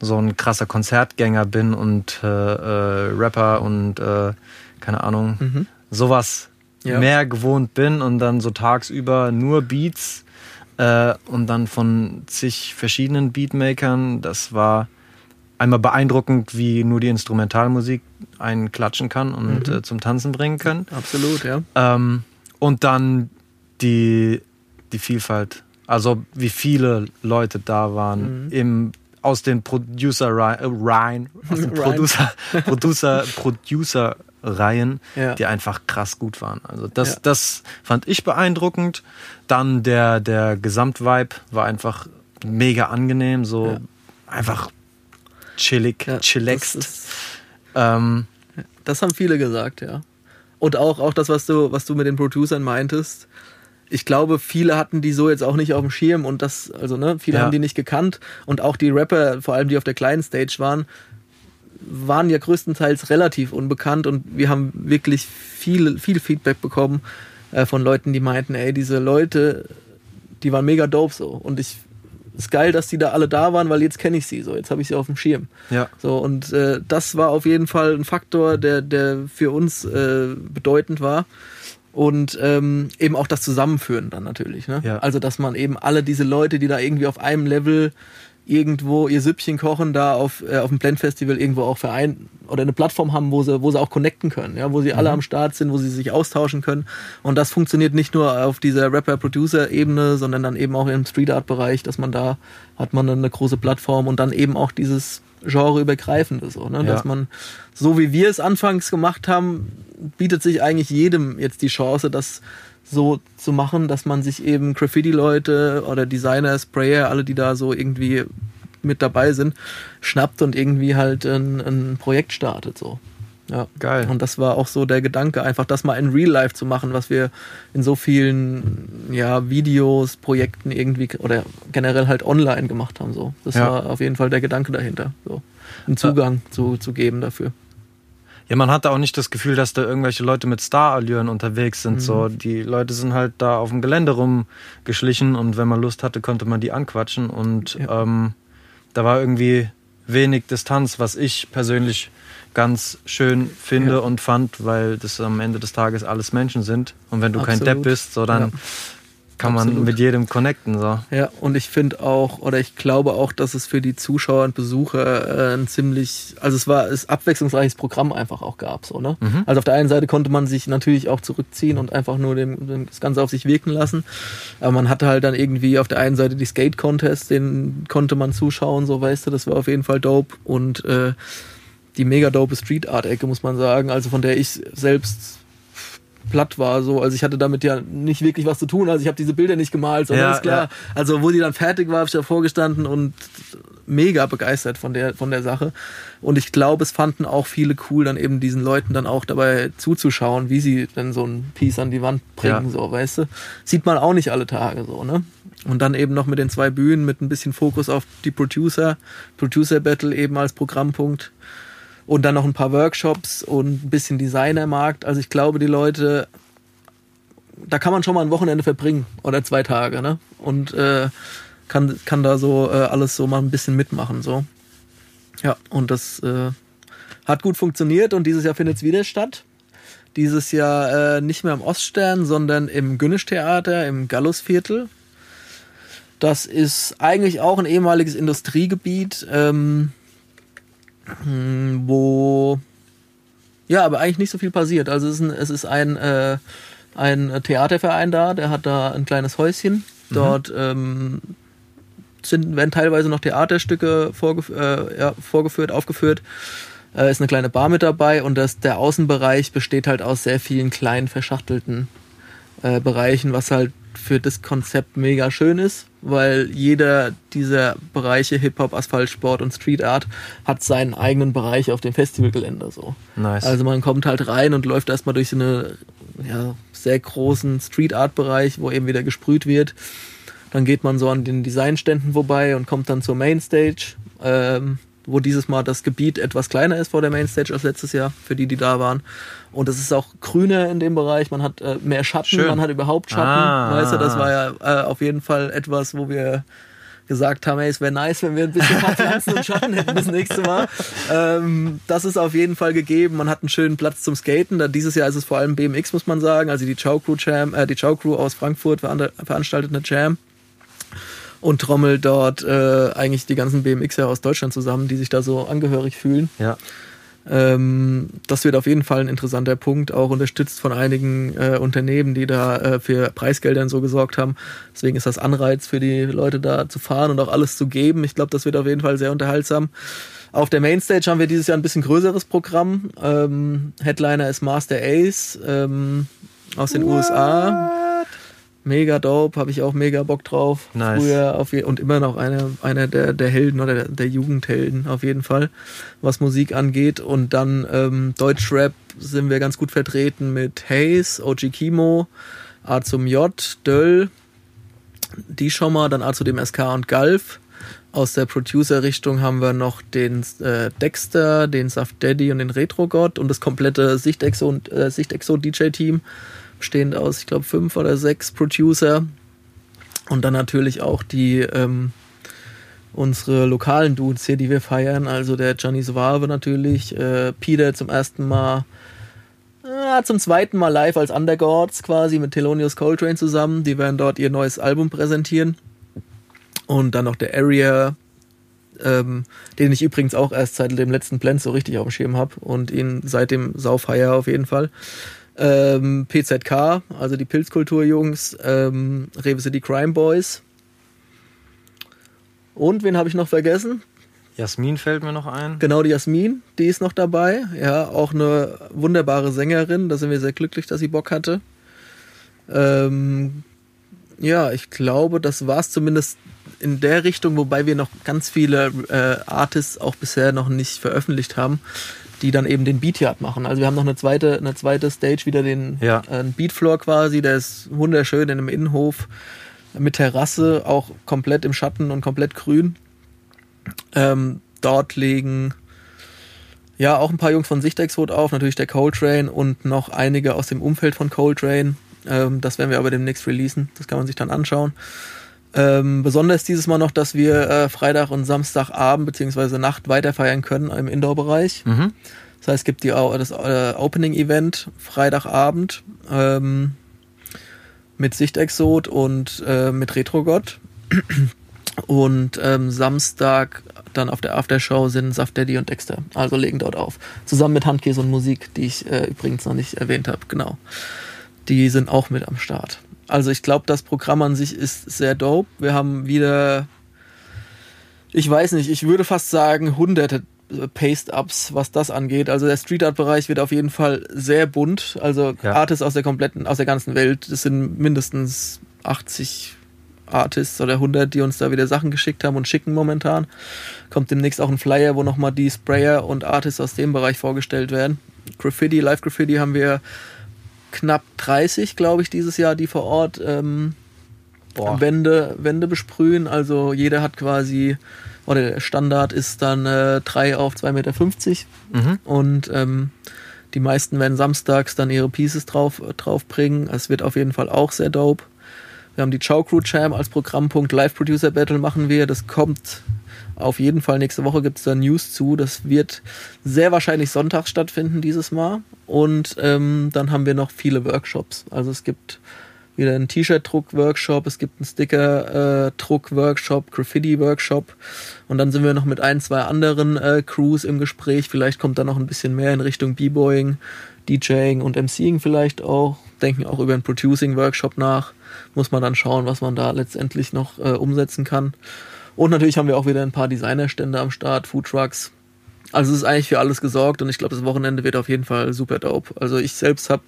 so ein krasser Konzertgänger bin und äh, äh, Rapper und äh, keine Ahnung, Mhm. sowas Ja. mehr gewohnt bin und dann so tagsüber nur Beats äh, und dann von zig verschiedenen Beatmakern. Das war einmal beeindruckend, wie nur die Instrumentalmusik einen klatschen kann und Mhm. äh, zum Tanzen bringen kann. Absolut, ja. Ähm, und dann die, die Vielfalt. Also wie viele Leute da waren Mhm. im, aus den Producer äh, Reihen, aus den. Producer, Producer, Producer Reihen, Ja. die einfach krass gut waren. Also das, Ja. das fand ich beeindruckend. Dann der, der Gesamtvibe war einfach mega angenehm, so Ja. einfach chillig, Ja, chillaxed. Das, ist, Ähm, das haben viele gesagt, ja. Und auch, auch das, was du, was du mit den Producern meintest. Ich glaube, viele hatten die so jetzt auch nicht auf dem Schirm und das, also ne, viele Ja. haben die nicht gekannt und auch die Rapper, vor allem die auf der kleinen Stage waren, waren ja größtenteils relativ unbekannt und wir haben wirklich viel, viel Feedback bekommen äh, von Leuten, die meinten, ey, diese Leute, die waren mega dope so und ich ist geil, dass die da alle da waren, weil jetzt kenne ich sie so, jetzt habe ich sie auf dem Schirm. ja. So, und äh, das war auf jeden Fall ein Faktor, der, der für uns äh, bedeutend war. Und ähm, eben auch das Zusammenführen dann natürlich. Ne? Ja. Also, dass man eben alle diese Leute, die da irgendwie auf einem Level irgendwo ihr Süppchen kochen, da auf, äh, auf dem Blend-Festival irgendwo auch verein oder eine Plattform haben, wo sie, wo sie auch connecten können, ja, wo sie alle am Start sind, wo sie sich austauschen können. Und das funktioniert nicht nur auf dieser Rapper-Producer-Ebene, sondern dann eben auch im Street-Art-Bereich, dass man da hat man eine große Plattform und dann eben auch dieses genreübergreifende so, ne? Ja. dass man so wie wir es anfangs gemacht haben, bietet sich eigentlich jedem jetzt die Chance, das so zu machen, dass man sich eben Graffiti-Leute oder Designer, Sprayer, alle, die da so irgendwie mit dabei sind, schnappt und irgendwie halt ein, ein Projekt startet. So. Ja. Geil. Und das war auch so der Gedanke, einfach das mal in Real Life zu machen, was wir in so vielen ja, Videos, Projekten irgendwie oder generell halt online gemacht haben. So. Das Ja. war auf jeden Fall der Gedanke dahinter. So. Einen Zugang zu, zu geben dafür. Ja, man hatte auch nicht das Gefühl, dass da irgendwelche Leute mit Star-Allüren unterwegs sind. Mhm. So, die Leute sind halt da auf dem Gelände rumgeschlichen und wenn man Lust hatte, konnte man die anquatschen. Und Ja. ähm, da war irgendwie wenig Distanz, was ich persönlich ganz schön finde Ja. und fand, weil das am Ende des Tages alles Menschen sind. Und wenn du kein Absolut. Depp bist, so dann Ja. Kann man Absolut. mit jedem connecten. So. Ja, und ich finde auch, oder ich glaube auch, dass es für die Zuschauer und Besucher äh, ein ziemlich, also es war ein abwechslungsreiches Programm einfach auch gab, so, ne? Mhm. Also auf der einen Seite konnte man sich natürlich auch zurückziehen und einfach nur dem, dem, das Ganze auf sich wirken lassen. Aber man hatte halt dann irgendwie auf der einen Seite die Skate-Contests, den konnte man zuschauen, so weißt du, das war auf jeden Fall dope. Und äh, die mega dope Street Art-Ecke, muss man sagen, also von der ich selbst platt war so. Also ich hatte damit ja nicht wirklich was zu tun. Also ich habe diese Bilder nicht gemalt sondern Ja, ist klar. ja. also wo die dann fertig war habe ich davor gestanden und mega begeistert von der von der Sache. Und ich glaube es fanden auch viele cool dann eben diesen Leuten dann auch dabei zuzuschauen wie sie dann so ein Piece an die Wand bringen Ja. so weißt du? Sieht man auch nicht alle Tage so ne? Und dann eben noch mit den zwei Bühnen mit ein bisschen Fokus auf die Producer Producer Battle eben als Programmpunkt und dann noch ein paar Workshops und ein bisschen Designermarkt. Also ich glaube, die Leute, da kann man schon mal ein Wochenende verbringen oder zwei Tage, ne? Und äh, kann, kann da so äh, alles so mal ein bisschen mitmachen, so. Ja, und das äh, hat gut funktioniert und dieses Jahr findet es wieder statt. Dieses Jahr äh, nicht mehr im Oststern, sondern im Günnisch-Theater im Gallusviertel. Das ist eigentlich auch ein ehemaliges Industriegebiet. Ähm, hm, wo ja, aber eigentlich nicht so viel passiert. Also es ist ein, es ist ein, äh, ein Theaterverein da, der hat da ein kleines Häuschen. Dort ähm, sind, werden teilweise noch Theaterstücke vorgef äh, ja, vorgeführt, aufgeführt. Äh, ist eine kleine Bar mit dabei und das, der Außenbereich besteht halt aus sehr vielen kleinen verschachtelten äh, Bereichen, was halt für das Konzept mega schön ist, weil jeder dieser Bereiche Hip-Hop, Asphaltsport und Street Art hat seinen eigenen Bereich auf dem Festivalgelände so. Nice. Also man kommt halt rein und läuft erstmal durch so eine ja, sehr großen Street Art Bereich, wo eben wieder gesprüht wird. Dann geht man so an den Designständen vorbei und kommt dann zur Mainstage, ähm, wo dieses Mal das Gebiet etwas kleiner ist vor der Mainstage als letztes Jahr, für die, die da waren. Und es ist auch grüner in dem Bereich, man hat äh, mehr Schatten, Schön. man hat überhaupt Schatten. Ah. Weißt du, das war ja äh, auf jeden Fall etwas, wo wir gesagt haben, hey, es wäre nice, wenn wir ein bisschen paar Pflanzen und Schatten hätten das nächste Mal. Ähm, das ist auf jeden Fall gegeben. Man hat einen schönen Platz zum Skaten. Da dieses Jahr ist es vor allem BMX, muss man sagen. Also die Chow Crew Jam, äh, die Chow Crew aus Frankfurt veran- veranstaltet eine Jam und trommelt dort äh, eigentlich die ganzen BMXer aus Deutschland zusammen, die sich da so angehörig fühlen. Ja. Ähm, das wird auf jeden Fall ein interessanter Punkt, auch unterstützt von einigen äh, Unternehmen, die da äh, für Preisgeldern so gesorgt haben. Deswegen ist das Anreiz für die Leute da zu fahren und auch alles zu geben. Ich glaube, das wird auf jeden Fall sehr unterhaltsam. Auf der Mainstage haben wir dieses Jahr ein bisschen größeres Programm. Ähm, Headliner ist Master Ace ähm, aus den USA. Mega dope, habe ich auch mega Bock drauf. Nice. Früher auf je und immer noch einer einer der, der Helden oder der, der Jugendhelden auf jeden Fall, was Musik angeht. Und dann ähm, Deutschrap sind wir ganz gut vertreten mit Hayes, OG Kimo, A zum J, Döll, die schon mal, dann A zu dem SK und Galf. Aus der Producer-Richtung haben wir noch den äh, Dexter, den Saft Daddy und den Retro God und das komplette Sichtexo und äh, Sichtexo DJ-Team, bestehend aus, ich glaube, fünf oder sechs Producer. Und dann natürlich auch die ähm, unsere lokalen Dudes hier, die wir feiern. Also der Johnny Suave natürlich, äh, Peter zum ersten Mal, äh, zum zweiten Mal live als Undergods quasi mit Thelonious Coltrane zusammen. Die werden dort ihr neues Album präsentieren. Und dann noch der Area, ähm, den ich übrigens auch erst seit dem letzten Blend so richtig auf dem Schirm habe und ihn seitdem saufeier auf jeden Fall. Ähm, PZK, also die Pilzkultur-Jungs, ähm, Rewe City Crime Boys. Und wen habe ich noch vergessen? Jasmin fällt mir noch ein. Genau, die Jasmin, die ist noch dabei. Ja, auch eine wunderbare Sängerin. Da sind wir sehr glücklich, dass sie Bock hatte. Ähm, ja, ich glaube, das war es zumindest in der Richtung, wobei wir noch ganz viele äh, Artists auch bisher noch nicht veröffentlicht haben, die dann eben den Beatyard machen. Also wir haben noch eine zweite, eine zweite Stage, wieder den Ja. äh, Beatfloor quasi, der ist wunderschön in einem Innenhof mit Terrasse, auch komplett im Schatten und komplett grün. Ähm, dort legen ja auch ein paar Jungs von Sichtexot auf, natürlich der Coltrane und noch einige aus dem Umfeld von Coltrane. Ähm, das werden wir aber demnächst releasen. Das kann man sich dann anschauen. Ähm, besonders dieses Mal noch, dass wir äh, Freitag und Samstagabend bzw. Nacht weiter feiern können im Indoor-Bereich. Mhm. Das heißt, es gibt die, Au- das äh, Opening-Event Freitagabend ähm, mit Sichtexot und äh, mit Retrogott. Und ähm, Samstag dann auf der Aftershow sind Saft Daddy und Dexter. Also legen dort auf. Zusammen mit Handkäse und Musik, die ich äh, übrigens noch nicht erwähnt habe. Genau. Die sind auch mit am Start. Also ich glaube, das Programm an sich ist sehr dope. Wir haben wieder, ich weiß nicht, ich würde fast sagen, hunderte Paste-Ups, was das angeht. Also der Street Art Bereich wird auf jeden Fall sehr bunt. Also Ja. Artists aus der kompletten, aus der ganzen Welt. Das sind mindestens 80 Artists oder 100, die uns da wieder Sachen geschickt haben und schicken momentan. Kommt demnächst auch ein Flyer, wo nochmal die Sprayer und Artists aus dem Bereich vorgestellt werden. Graffiti, Live Graffiti haben wir knapp 30, glaube ich, dieses Jahr, die vor Ort ähm. Wände, Wände besprühen. Also jeder hat quasi, oder der Standard ist dann äh, 3 auf 2,50 Meter. Mhm. Und ähm, die meisten werden samstags dann ihre Pieces drauf, drauf bringen. Es wird auf jeden Fall auch sehr dope. Wir haben die Chow Crew Jam als Programmpunkt. Live Producer Battle machen wir. Das kommt auf jeden Fall. Nächste Woche gibt es da News zu. Das wird sehr wahrscheinlich Sonntag stattfinden dieses Mal. Und ähm, dann haben wir noch viele Workshops. Also es gibt wieder einen T-Shirt-Druck-Workshop, es gibt einen Sticker-Druck-Workshop, Graffiti-Workshop und dann sind wir noch mit ein, zwei anderen äh, Crews im Gespräch. Vielleicht kommt da noch ein bisschen mehr in Richtung B-Boying, DJing und MCing vielleicht auch. Denken auch über einen Producing-Workshop nach. Muss man dann schauen, was man da letztendlich noch äh, umsetzen kann. Und natürlich haben wir auch wieder ein paar Designerstände am Start, Foodtrucks. Also es ist eigentlich für alles gesorgt und ich glaube, das Wochenende wird auf jeden Fall super dope. Also ich selbst habe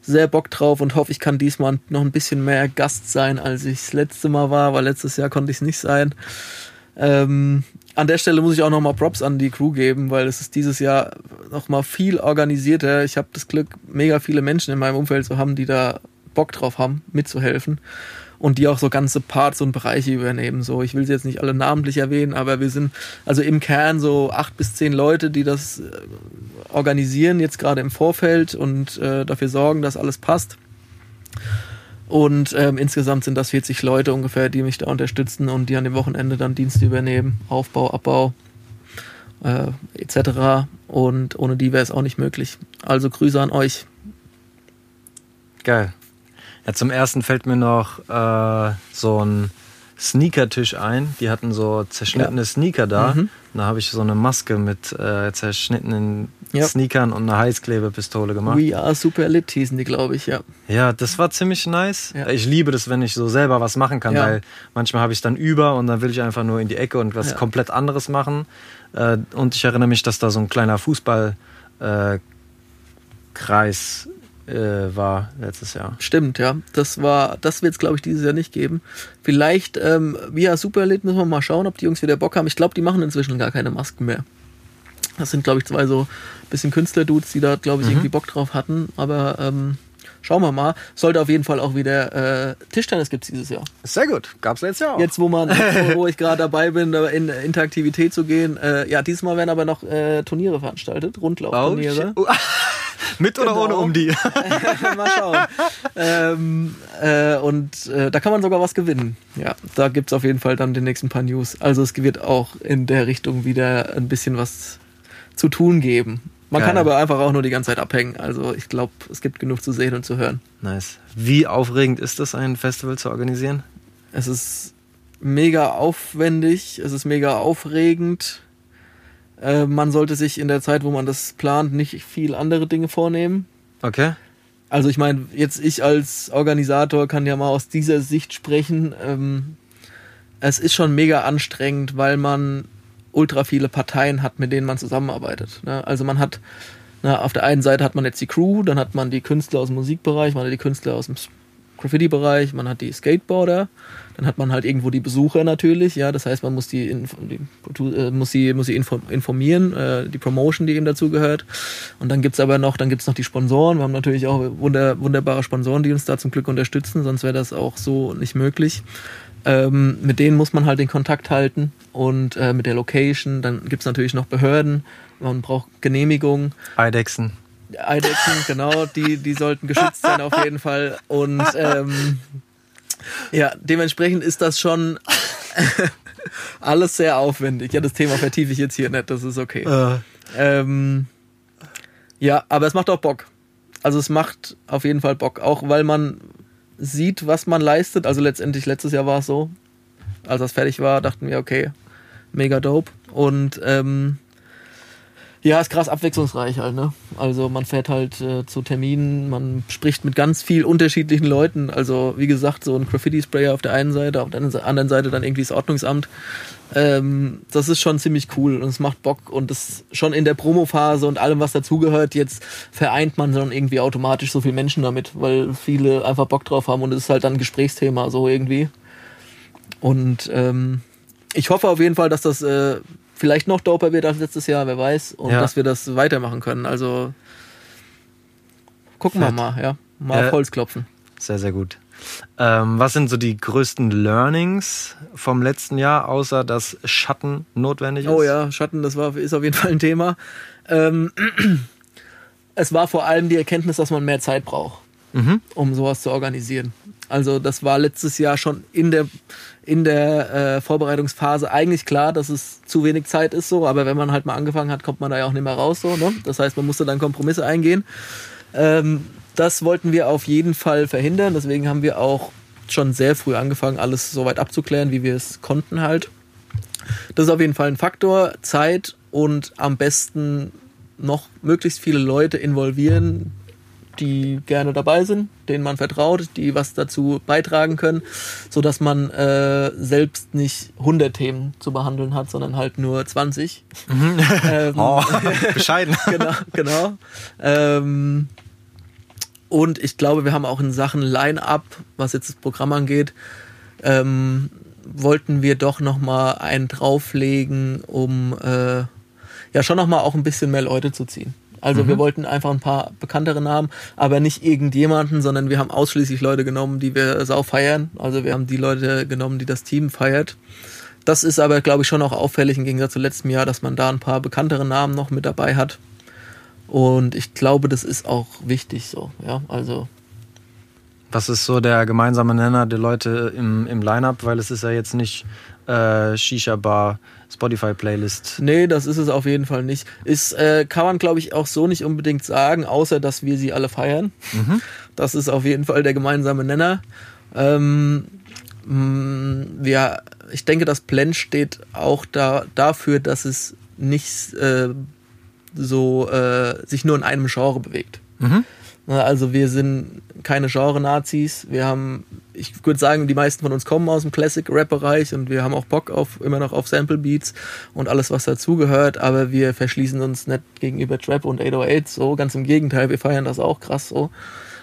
sehr Bock drauf und hoffe, ich kann diesmal noch ein bisschen mehr Gast sein, als ich das letzte Mal war, weil letztes Jahr konnte ich es nicht sein. Ähm, an der Stelle muss ich auch nochmal Props an die Crew geben, weil es ist dieses Jahr nochmal viel organisierter. Ich habe das Glück, mega viele Menschen in meinem Umfeld zu haben, die da Bock drauf haben, mitzuhelfen und die auch so ganze Parts und Bereiche übernehmen. So, ich will sie jetzt nicht alle namentlich erwähnen, aber wir sind also im Kern so acht bis zehn Leute, die das äh, organisieren, jetzt gerade im Vorfeld und äh, dafür sorgen, dass alles passt. Und ähm, insgesamt sind das 40 Leute ungefähr, die mich da unterstützen und die an dem Wochenende dann Dienste übernehmen, Aufbau, Abbau äh, etc. Und ohne die wäre es auch nicht möglich. Also Grüße an euch. Geil. Ja, zum ersten fällt mir noch äh, so ein Sneakertisch ein. Die hatten so zerschnittene ja. Sneaker da. Mhm. Da habe ich so eine Maske mit äh, zerschnittenen ja. Sneakern und eine Heißklebepistole gemacht. We are super lit hießen die, glaube ich, ja. Ja, das war ziemlich nice. Ja. Ich liebe das, wenn ich so selber was machen kann, weil manchmal habe ich dann über und dann will ich einfach nur in die Ecke und was komplett anderes machen. Äh, und ich erinnere mich, dass da so ein kleiner Fußballkreis äh, äh, war letztes Jahr. Stimmt, ja. Das war, das wird es, glaube ich, dieses Jahr nicht geben. Vielleicht ähm, via Superlit müssen wir mal schauen, ob die Jungs wieder Bock haben. Ich glaube, die machen inzwischen gar keine Masken mehr. Das sind, glaube ich, zwei so bisschen Künstler-Dudes, die da, glaube ich, mhm. irgendwie Bock drauf hatten. Aber ähm, schauen wir mal. Sollte auf jeden Fall auch wieder äh, Tischtennis gibt es dieses Jahr. Sehr gut. Gab es letztes Jahr auch. Jetzt, wo man, wo, wo ich gerade dabei bin, in Interaktivität zu gehen. Äh, ja, diesmal werden aber noch äh, Turniere veranstaltet, Rundlaufturniere. Oh, Mit oder genau. ohne um die? mal schauen. ähm, äh, und äh, da kann man sogar was gewinnen. Ja, da gibt es auf jeden Fall dann den nächsten paar News. Also es wird auch in der Richtung wieder ein bisschen was zu tun geben. Man Geil. kann aber einfach auch nur die ganze Zeit abhängen. Also ich glaube, es gibt genug zu sehen und zu hören. Nice. Wie aufregend ist es, ein Festival zu organisieren? Es ist mega aufwendig, es ist mega aufregend. Äh, man sollte sich in der Zeit, wo man das plant, nicht viel andere Dinge vornehmen. Okay. Also ich meine, jetzt ich als Organisator kann ja mal aus dieser Sicht sprechen. Ähm, es ist schon mega anstrengend, weil man ultra viele Parteien hat, mit denen man zusammenarbeitet. Ne? Also man hat, na, auf der einen Seite hat man jetzt die Crew, dann hat man die Künstler aus dem Musikbereich, man hat die Künstler aus dem Graffiti-Bereich, man hat die Skateboarder, dann hat man halt irgendwo die Besucher natürlich, ja, das heißt, man muss die, die äh, muss sie, muss sie informieren, äh, die Promotion, die eben dazu gehört. Und dann gibt's aber noch, dann gibt's noch die Sponsoren. Wir haben natürlich auch wunder, wunderbare Sponsoren, die uns da zum Glück unterstützen, sonst wäre das auch so nicht möglich. Ähm, mit denen muss man halt den Kontakt halten und äh, mit der Location. Dann gibt es natürlich noch Behörden. Man braucht Genehmigung. Eidechsen. Eidechsen, genau, die, die sollten geschützt sein auf jeden Fall. Und ähm, ja, dementsprechend ist das schon alles sehr aufwendig. Ja, das Thema vertiefe ich jetzt hier nicht, das ist okay. Uh. Ähm, ja, aber es macht auch Bock. Also es macht auf jeden Fall Bock, auch weil man sieht, was man leistet. Also letztendlich letztes Jahr war es so, als das fertig war, dachten wir, okay, mega dope. Und ähm, ja, ist krass abwechslungsreich halt, ne? Also man fährt halt äh, zu Terminen, man spricht mit ganz viel unterschiedlichen Leuten. Also wie gesagt, so ein Graffiti-Sprayer auf der einen Seite, auf der anderen Seite dann irgendwie das Ordnungsamt. Ähm, das ist schon ziemlich cool und es macht Bock und das schon in der Promophase und allem, was dazugehört, jetzt vereint man dann irgendwie automatisch so viele Menschen damit, weil viele einfach Bock drauf haben und es ist halt dann ein Gesprächsthema so irgendwie. Und ähm, ich hoffe auf jeden Fall, dass das äh, vielleicht noch doper wird als letztes Jahr, wer weiß, und ja. dass wir das weitermachen können. Also gucken Fett. wir mal, ja. Mal auf Holz klopfen. Sehr, sehr gut. Ähm, was sind so die größten Learnings vom letzten Jahr, außer dass Schatten notwendig ist? Oh ja, Schatten, das war, ist auf jeden Fall ein Thema. Ähm, es war vor allem die Erkenntnis, dass man mehr Zeit braucht, mhm. um sowas zu organisieren. Also das war letztes Jahr schon in der in der äh, Vorbereitungsphase eigentlich klar, dass es zu wenig Zeit ist so, aber wenn man halt mal angefangen hat, kommt man da ja auch nicht mehr raus so. Ne? Das heißt, man musste dann Kompromisse eingehen. Ähm, das wollten wir auf jeden Fall verhindern. Deswegen haben wir auch schon sehr früh angefangen, alles so weit abzuklären, wie wir es konnten halt. Das ist auf jeden Fall ein Faktor. Zeit und am besten noch möglichst viele Leute involvieren, die gerne dabei sind, denen man vertraut, die was dazu beitragen können, so dass man äh, selbst nicht 100 Themen zu behandeln hat, sondern halt nur 20. Mhm. Ähm, oh, bescheiden. genau, genau. Ähm, und ich glaube, wir haben auch in Sachen Line-Up, was jetzt das Programm angeht, ähm, wollten wir doch noch mal einen drauflegen, um äh, ja schon noch mal auch ein bisschen mehr Leute zu ziehen. Also mhm. wir wollten einfach ein paar bekanntere Namen, aber nicht irgendjemanden, sondern wir haben ausschließlich Leute genommen, die wir sau feiern. Also wir haben die Leute genommen, die das Team feiert. Das ist aber, glaube ich, schon auch auffällig im Gegensatz zu letztem Jahr, dass man da ein paar bekanntere Namen noch mit dabei hat. Und ich glaube, das ist auch wichtig so. Ja, also was ist so der gemeinsame Nenner der Leute im, im Line-Up? Weil es ist ja jetzt nicht äh, Shisha-Bar, Spotify-Playlist. Nee, das ist es auf jeden Fall nicht. Ist, äh, kann man, glaube ich, auch so nicht unbedingt sagen, außer dass wir sie alle feiern. Mhm. Das ist auf jeden Fall der gemeinsame Nenner. Ähm, mh, ja, ich denke, das Blend steht auch da, dafür, dass es nicht äh, so äh, sich nur in einem Genre bewegt. Mhm. Also wir sind keine Genre-Nazis. Wir haben, ich würde sagen, die meisten von uns kommen aus dem Classic-Rap-Bereich und wir haben auch Bock auf immer noch auf Sample-Beats und alles, was dazugehört, aber wir verschließen uns nicht gegenüber Trap und 808 so. Ganz im Gegenteil, wir feiern das auch krass so.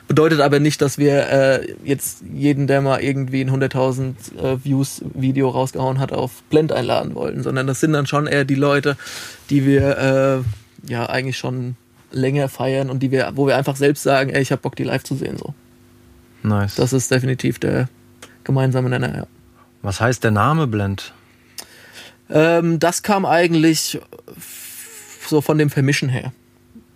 Bedeutet aber nicht, dass wir äh, jetzt jeden, der mal irgendwie ein 100.000 äh, Views Video rausgehauen hat, auf Blend einladen wollen, sondern das sind dann schon eher die Leute, die wir äh, ja eigentlich schon länger feiern und die wir, wo wir einfach selbst sagen, ey, ich habe Bock, die live zu sehen. So. Nice. Das ist definitiv der gemeinsame Nenner, ja. Was heißt der Name Blend? Ähm, das kam eigentlich so von dem Vermischen her.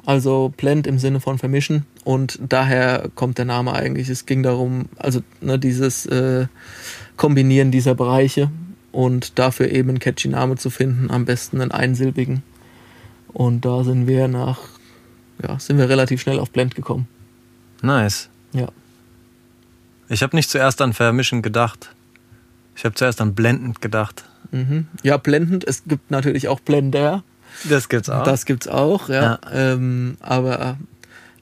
Also Blend im Sinne von Vermischen und daher kommt der Name eigentlich. Es ging darum, also ne, dieses äh, Kombinieren dieser Bereiche und dafür eben einen catchy Name zu finden, am besten einen einsilbigen. Und da sind wir nach ja, sind wir relativ schnell auf Blend gekommen. Nice. Ja. Ich habe nicht zuerst an Vermischen gedacht. Ich habe zuerst an blendend gedacht. Mhm. Ja, blendend. Es gibt natürlich auch Blender. Das gibt's auch. Das gibt's auch, ja. ja. Ähm, aber äh,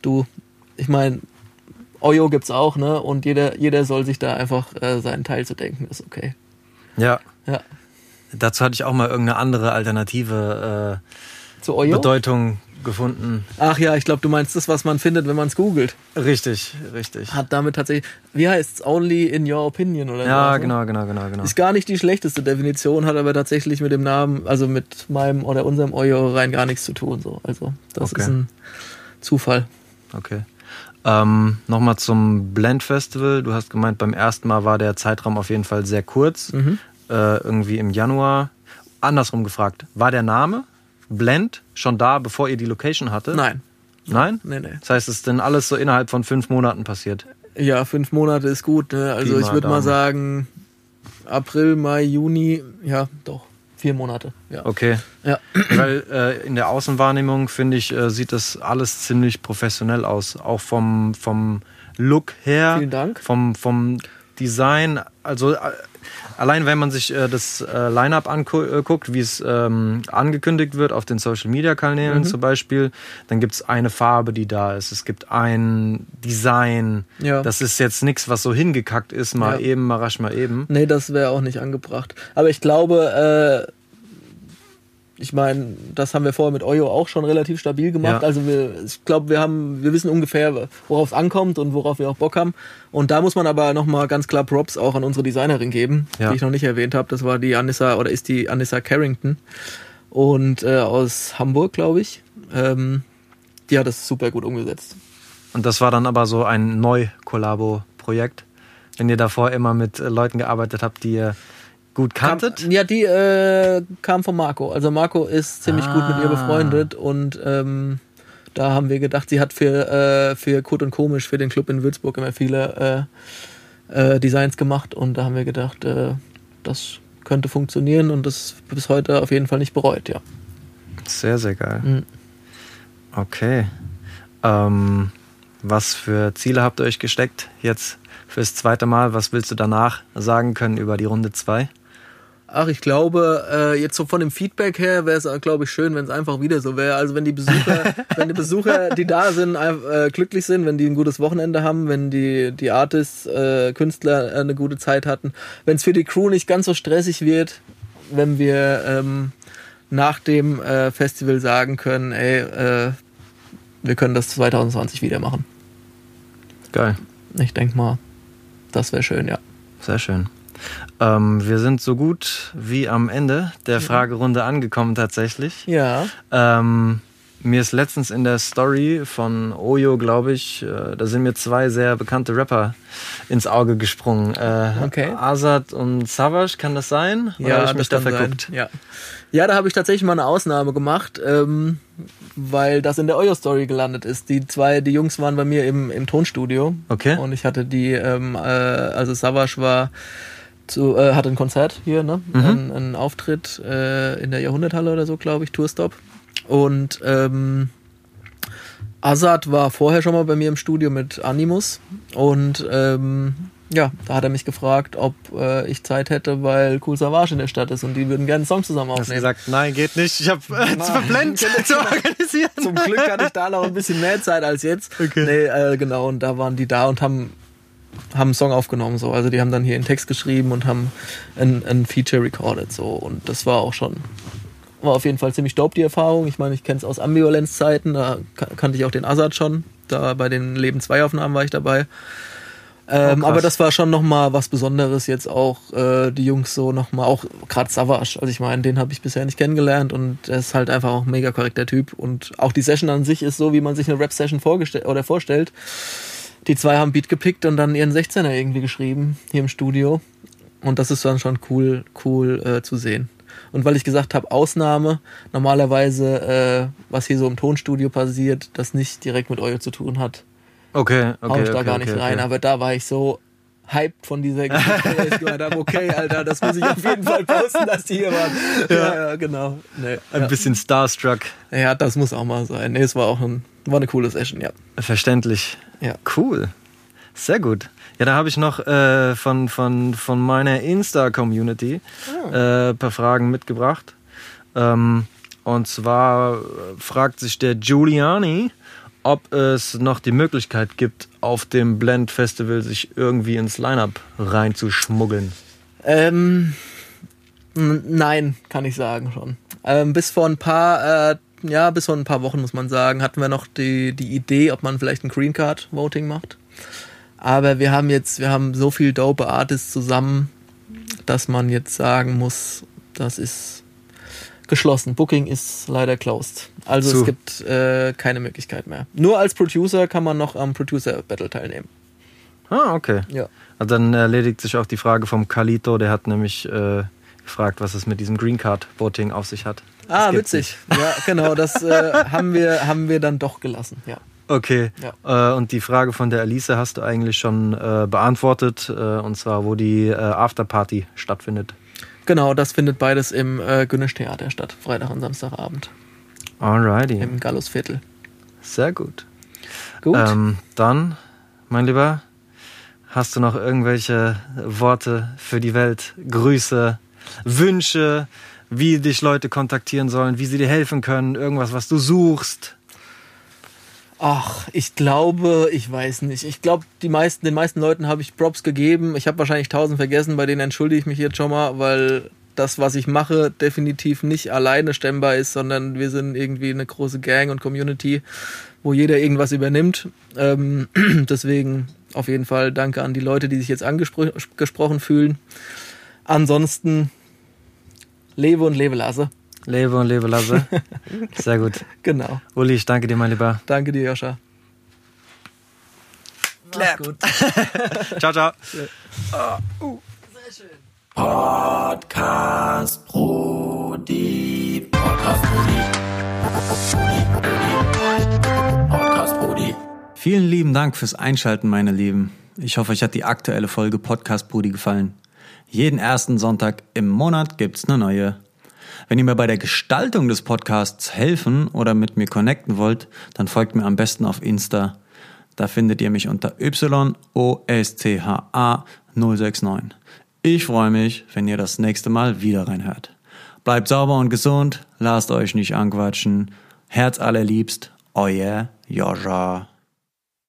du, ich meine, Oyo gibt's auch, ne? Und jeder, jeder soll sich da einfach äh, seinen Teil zu denken, ist okay. Ja. Ja. Dazu hatte ich auch mal irgendeine andere alternative äh, Zu Oyo? Bedeutung gefunden. Ach ja, ich glaube, du meinst das, was man findet, wenn man es googelt. Richtig, richtig. Hat damit tatsächlich, wie heißt es, only in your opinion oder Ja, so? genau, genau, genau, genau. Ist gar nicht die schlechteste Definition, hat aber tatsächlich mit dem Namen, also mit meinem oder unserem Euro rein gar nichts zu tun. So. Also das okay. ist ein Zufall. Okay. Ähm, Nochmal zum Blend Festival. Du hast gemeint, beim ersten Mal war der Zeitraum auf jeden Fall sehr kurz. Mhm. Äh, irgendwie im Januar. Andersrum gefragt, war der Name Blend schon da, bevor ihr die Location hattet? Nein. Nein? Nee, nee. Das heißt, es ist denn alles so innerhalb von fünf Monaten passiert? Ja, fünf Monate ist gut. Ne? Also ich würde mal sagen, April, Mai, Juni, ja, doch. Vier Monate. Ja. Okay. Ja. Weil äh, in der Außenwahrnehmung, finde ich, äh, sieht das alles ziemlich professionell aus. Auch vom, vom Look her. Vielen Dank. Vom, vom Design. Also äh, allein wenn man sich äh, das äh, Line-up anguckt, äh, wie es ähm, angekündigt wird auf den Social-Media-Kanälen mhm. zum Beispiel, dann gibt es eine Farbe, die da ist. Es gibt ein Design. Ja. Das ist jetzt nichts, was so hingekackt ist, mal ja. eben, mal rasch, mal eben. Nee, das wäre auch nicht angebracht. Aber ich glaube, äh, ich meine, das haben wir vorher mit Oyo auch schon relativ stabil gemacht. Ja. Also wir, ich glaube, wir haben, wir wissen ungefähr, worauf es ankommt und worauf wir auch Bock haben. Und da muss man aber nochmal ganz klar Props auch an unsere Designerin geben, ja. die ich noch nicht erwähnt habe. Das war die Anissa oder ist die Anissa Carrington und äh, aus Hamburg, glaube ich. Ähm, die hat das super gut umgesetzt. Und das war dann aber so ein Neu-Kollabo-Projekt, wenn ihr davor immer mit äh, Leuten gearbeitet habt, die ihr gut kanntet? Kam, ja, die äh, kam von Marco. Also Marco ist ziemlich ah. gut mit ihr ah. befreundet und ähm, da haben wir gedacht, sie hat für, äh, für Kurt und Komisch, für den Club in Würzburg immer viele äh, äh, Designs gemacht und da haben wir gedacht, äh, das könnte funktionieren und das bis heute auf jeden Fall nicht bereut, ja. Sehr, sehr geil. Mhm. Okay. Ähm, was für Ziele habt ihr euch gesteckt jetzt fürs zweite Mal? Was willst du danach sagen können über die Runde 2? Ach, ich glaube, äh, jetzt so von dem Feedback her wäre es, glaube ich, schön, wenn es einfach wieder so wäre. Also wenn die Besucher, wenn die Besucher, die da sind, äh, glücklich sind, wenn die ein gutes Wochenende haben, wenn die, die Artists, äh, Künstler äh, eine gute Zeit hatten, wenn es für die Crew nicht ganz so stressig wird, wenn wir ähm, nach dem äh, Festival sagen können, ey, äh, wir können das 2020 wieder machen. Geil. Ich denke mal, das wäre schön, ja. Sehr schön. Ähm, wir sind so gut wie am Ende der Fragerunde angekommen tatsächlich. Ja. Ähm, mir ist letztens in der Story von Oyo, glaube ich, äh, da sind mir zwei sehr bekannte Rapper ins Auge gesprungen. Äh, Okay. Azad und Savage, kann das sein? Oder habe ich mich da verguckt? Sein. Ja. ja, da habe ich tatsächlich mal eine Ausnahme gemacht, ähm, weil das in der Euer-Story gelandet ist. Die zwei, die Jungs waren bei mir im, im Tonstudio. Okay. Und ich hatte die, ähm, äh, also Savage war zu, äh, hatte ein Konzert hier, ne? Mhm. Ein, ein Auftritt äh, in der Jahrhunderthalle oder so, glaube ich, Tourstop. Und ähm, Azad war vorher schon mal bei mir im Studio mit Animus und ähm, ja, da hat er mich gefragt, ob äh, ich Zeit hätte, weil Cool Savage in der Stadt ist und die würden gerne einen Song zusammen Hast aufnehmen. gesagt, nein, geht nicht. Ich habe äh, zu verblend zu organisieren. Zum Glück hatte ich da noch ein bisschen mehr Zeit als jetzt. Okay. Nee, äh, genau, und da waren die da und haben, haben einen Song aufgenommen. So. Also die haben dann hier einen Text geschrieben und haben ein, ein Feature recorded. So. Und das war auch schon, war auf jeden Fall ziemlich dope, die Erfahrung. Ich meine, ich kenne es aus Ambivalenz-Zeiten, da kan- kannte ich auch den Azad schon. Da bei den Leben 2 Aufnahmen war ich dabei. Ähm, Oh, aber das war schon nochmal was Besonderes jetzt auch, äh, die Jungs so nochmal, auch gerade Savage, also ich meine, den habe ich bisher nicht kennengelernt und er ist halt einfach auch ein mega korrekter Typ und auch die Session an sich ist so, wie man sich eine Rap-Session vorgestellt oder vorstellt. Die zwei haben Beat gepickt und dann ihren 16er irgendwie geschrieben, hier im Studio und das ist dann schon cool, cool äh, zu sehen. Und weil ich gesagt habe, Ausnahme, normalerweise, äh, was hier so im Tonstudio passiert, das nicht direkt mit Euer zu tun hat, Okay, okay. hau ich da okay, gar nicht okay, rein. okay. Aber da war ich so hyped von dieser Geschichte, ich gemeint habe, okay, Alter, das muss ich auf jeden Fall posten, dass die hier waren. Ja, ja, genau. Nee, Ein ja. bisschen starstruck. ja, das muss auch mal sein. Nee, es war auch ein, war eine coole Session, ja. Verständlich. Ja. Cool. Sehr gut. Ja, da habe ich noch äh, von, von, von meiner Insta-Community äh, ein paar Fragen mitgebracht. Ähm, und zwar äh, fragt sich der Giuliani, ob es noch die Möglichkeit gibt, auf dem Blend Festival sich irgendwie ins Line-Up reinzuschmuggeln. Ähm, nein, kann ich sagen schon. Ähm, bis vor ein paar, äh, ja, bis vor ein paar Wochen muss man sagen, hatten wir noch die, die Idee, ob man vielleicht ein Green Card Voting macht. Aber wir haben jetzt, wir haben so viel dope Artists zusammen, dass man jetzt sagen muss, das ist geschlossen. Booking ist leider closed. Also Zu. es gibt äh, keine Möglichkeit mehr. Nur als Producer kann man noch am Producer Battle teilnehmen. Ah, okay. Ja. Und dann erledigt sich auch die Frage vom Kalito, der hat nämlich äh, gefragt, was es mit diesem Green Card Voting auf sich hat. Ah, witzig. Ja, genau, das äh, haben, wir, haben wir dann doch gelassen. Ja. Okay. Ja. Äh, und die Frage von der Alice hast du eigentlich schon äh, beantwortet, äh, und zwar, wo die äh, Afterparty stattfindet. Genau, das findet beides im äh, Günnisch Theater statt, Freitag und Samstagabend Alrighty. im Gallusviertel. Sehr gut. Gut. Ähm, dann, mein Lieber, hast du noch irgendwelche Worte für die Welt? Grüße, Wünsche, wie dich Leute kontaktieren sollen, wie sie dir helfen können, irgendwas, was du suchst? Ach, ich glaube, ich weiß nicht. Ich glaube, die meisten, den meisten Leuten habe ich Props gegeben. Ich habe wahrscheinlich tausend vergessen, bei denen entschuldige ich mich jetzt schon mal, weil das, was ich mache, definitiv nicht alleine stemmbar ist, sondern wir sind irgendwie eine große Gang und Community, wo jeder irgendwas übernimmt. Ähm, deswegen auf jeden Fall danke an die Leute, die sich jetzt angesprochen fühlen. Ansonsten lebe und lebe lasse. Lebe und lebe lasse. Sehr gut. Genau. Uli, ich danke dir, mein Lieber. Danke dir, Joscha. Mach's gut. Ciao, ciao. Podcast Brody. Podcast Brody. Podcast Brody. Vielen lieben Dank fürs Einschalten, meine Lieben. Ich hoffe, euch hat die aktuelle Folge Podcast Brody gefallen. Jeden ersten Sonntag im Monat gibt's eine neue. Wenn ihr mir bei der Gestaltung des Podcasts helfen oder mit mir connecten wollt, dann folgt mir am besten auf Insta. Da findet ihr mich unter YOSCHA069. Ich freue mich, wenn ihr das nächste Mal wieder reinhört. Bleibt sauber und gesund, lasst euch nicht anquatschen. Herz allerliebst, euer Joscha.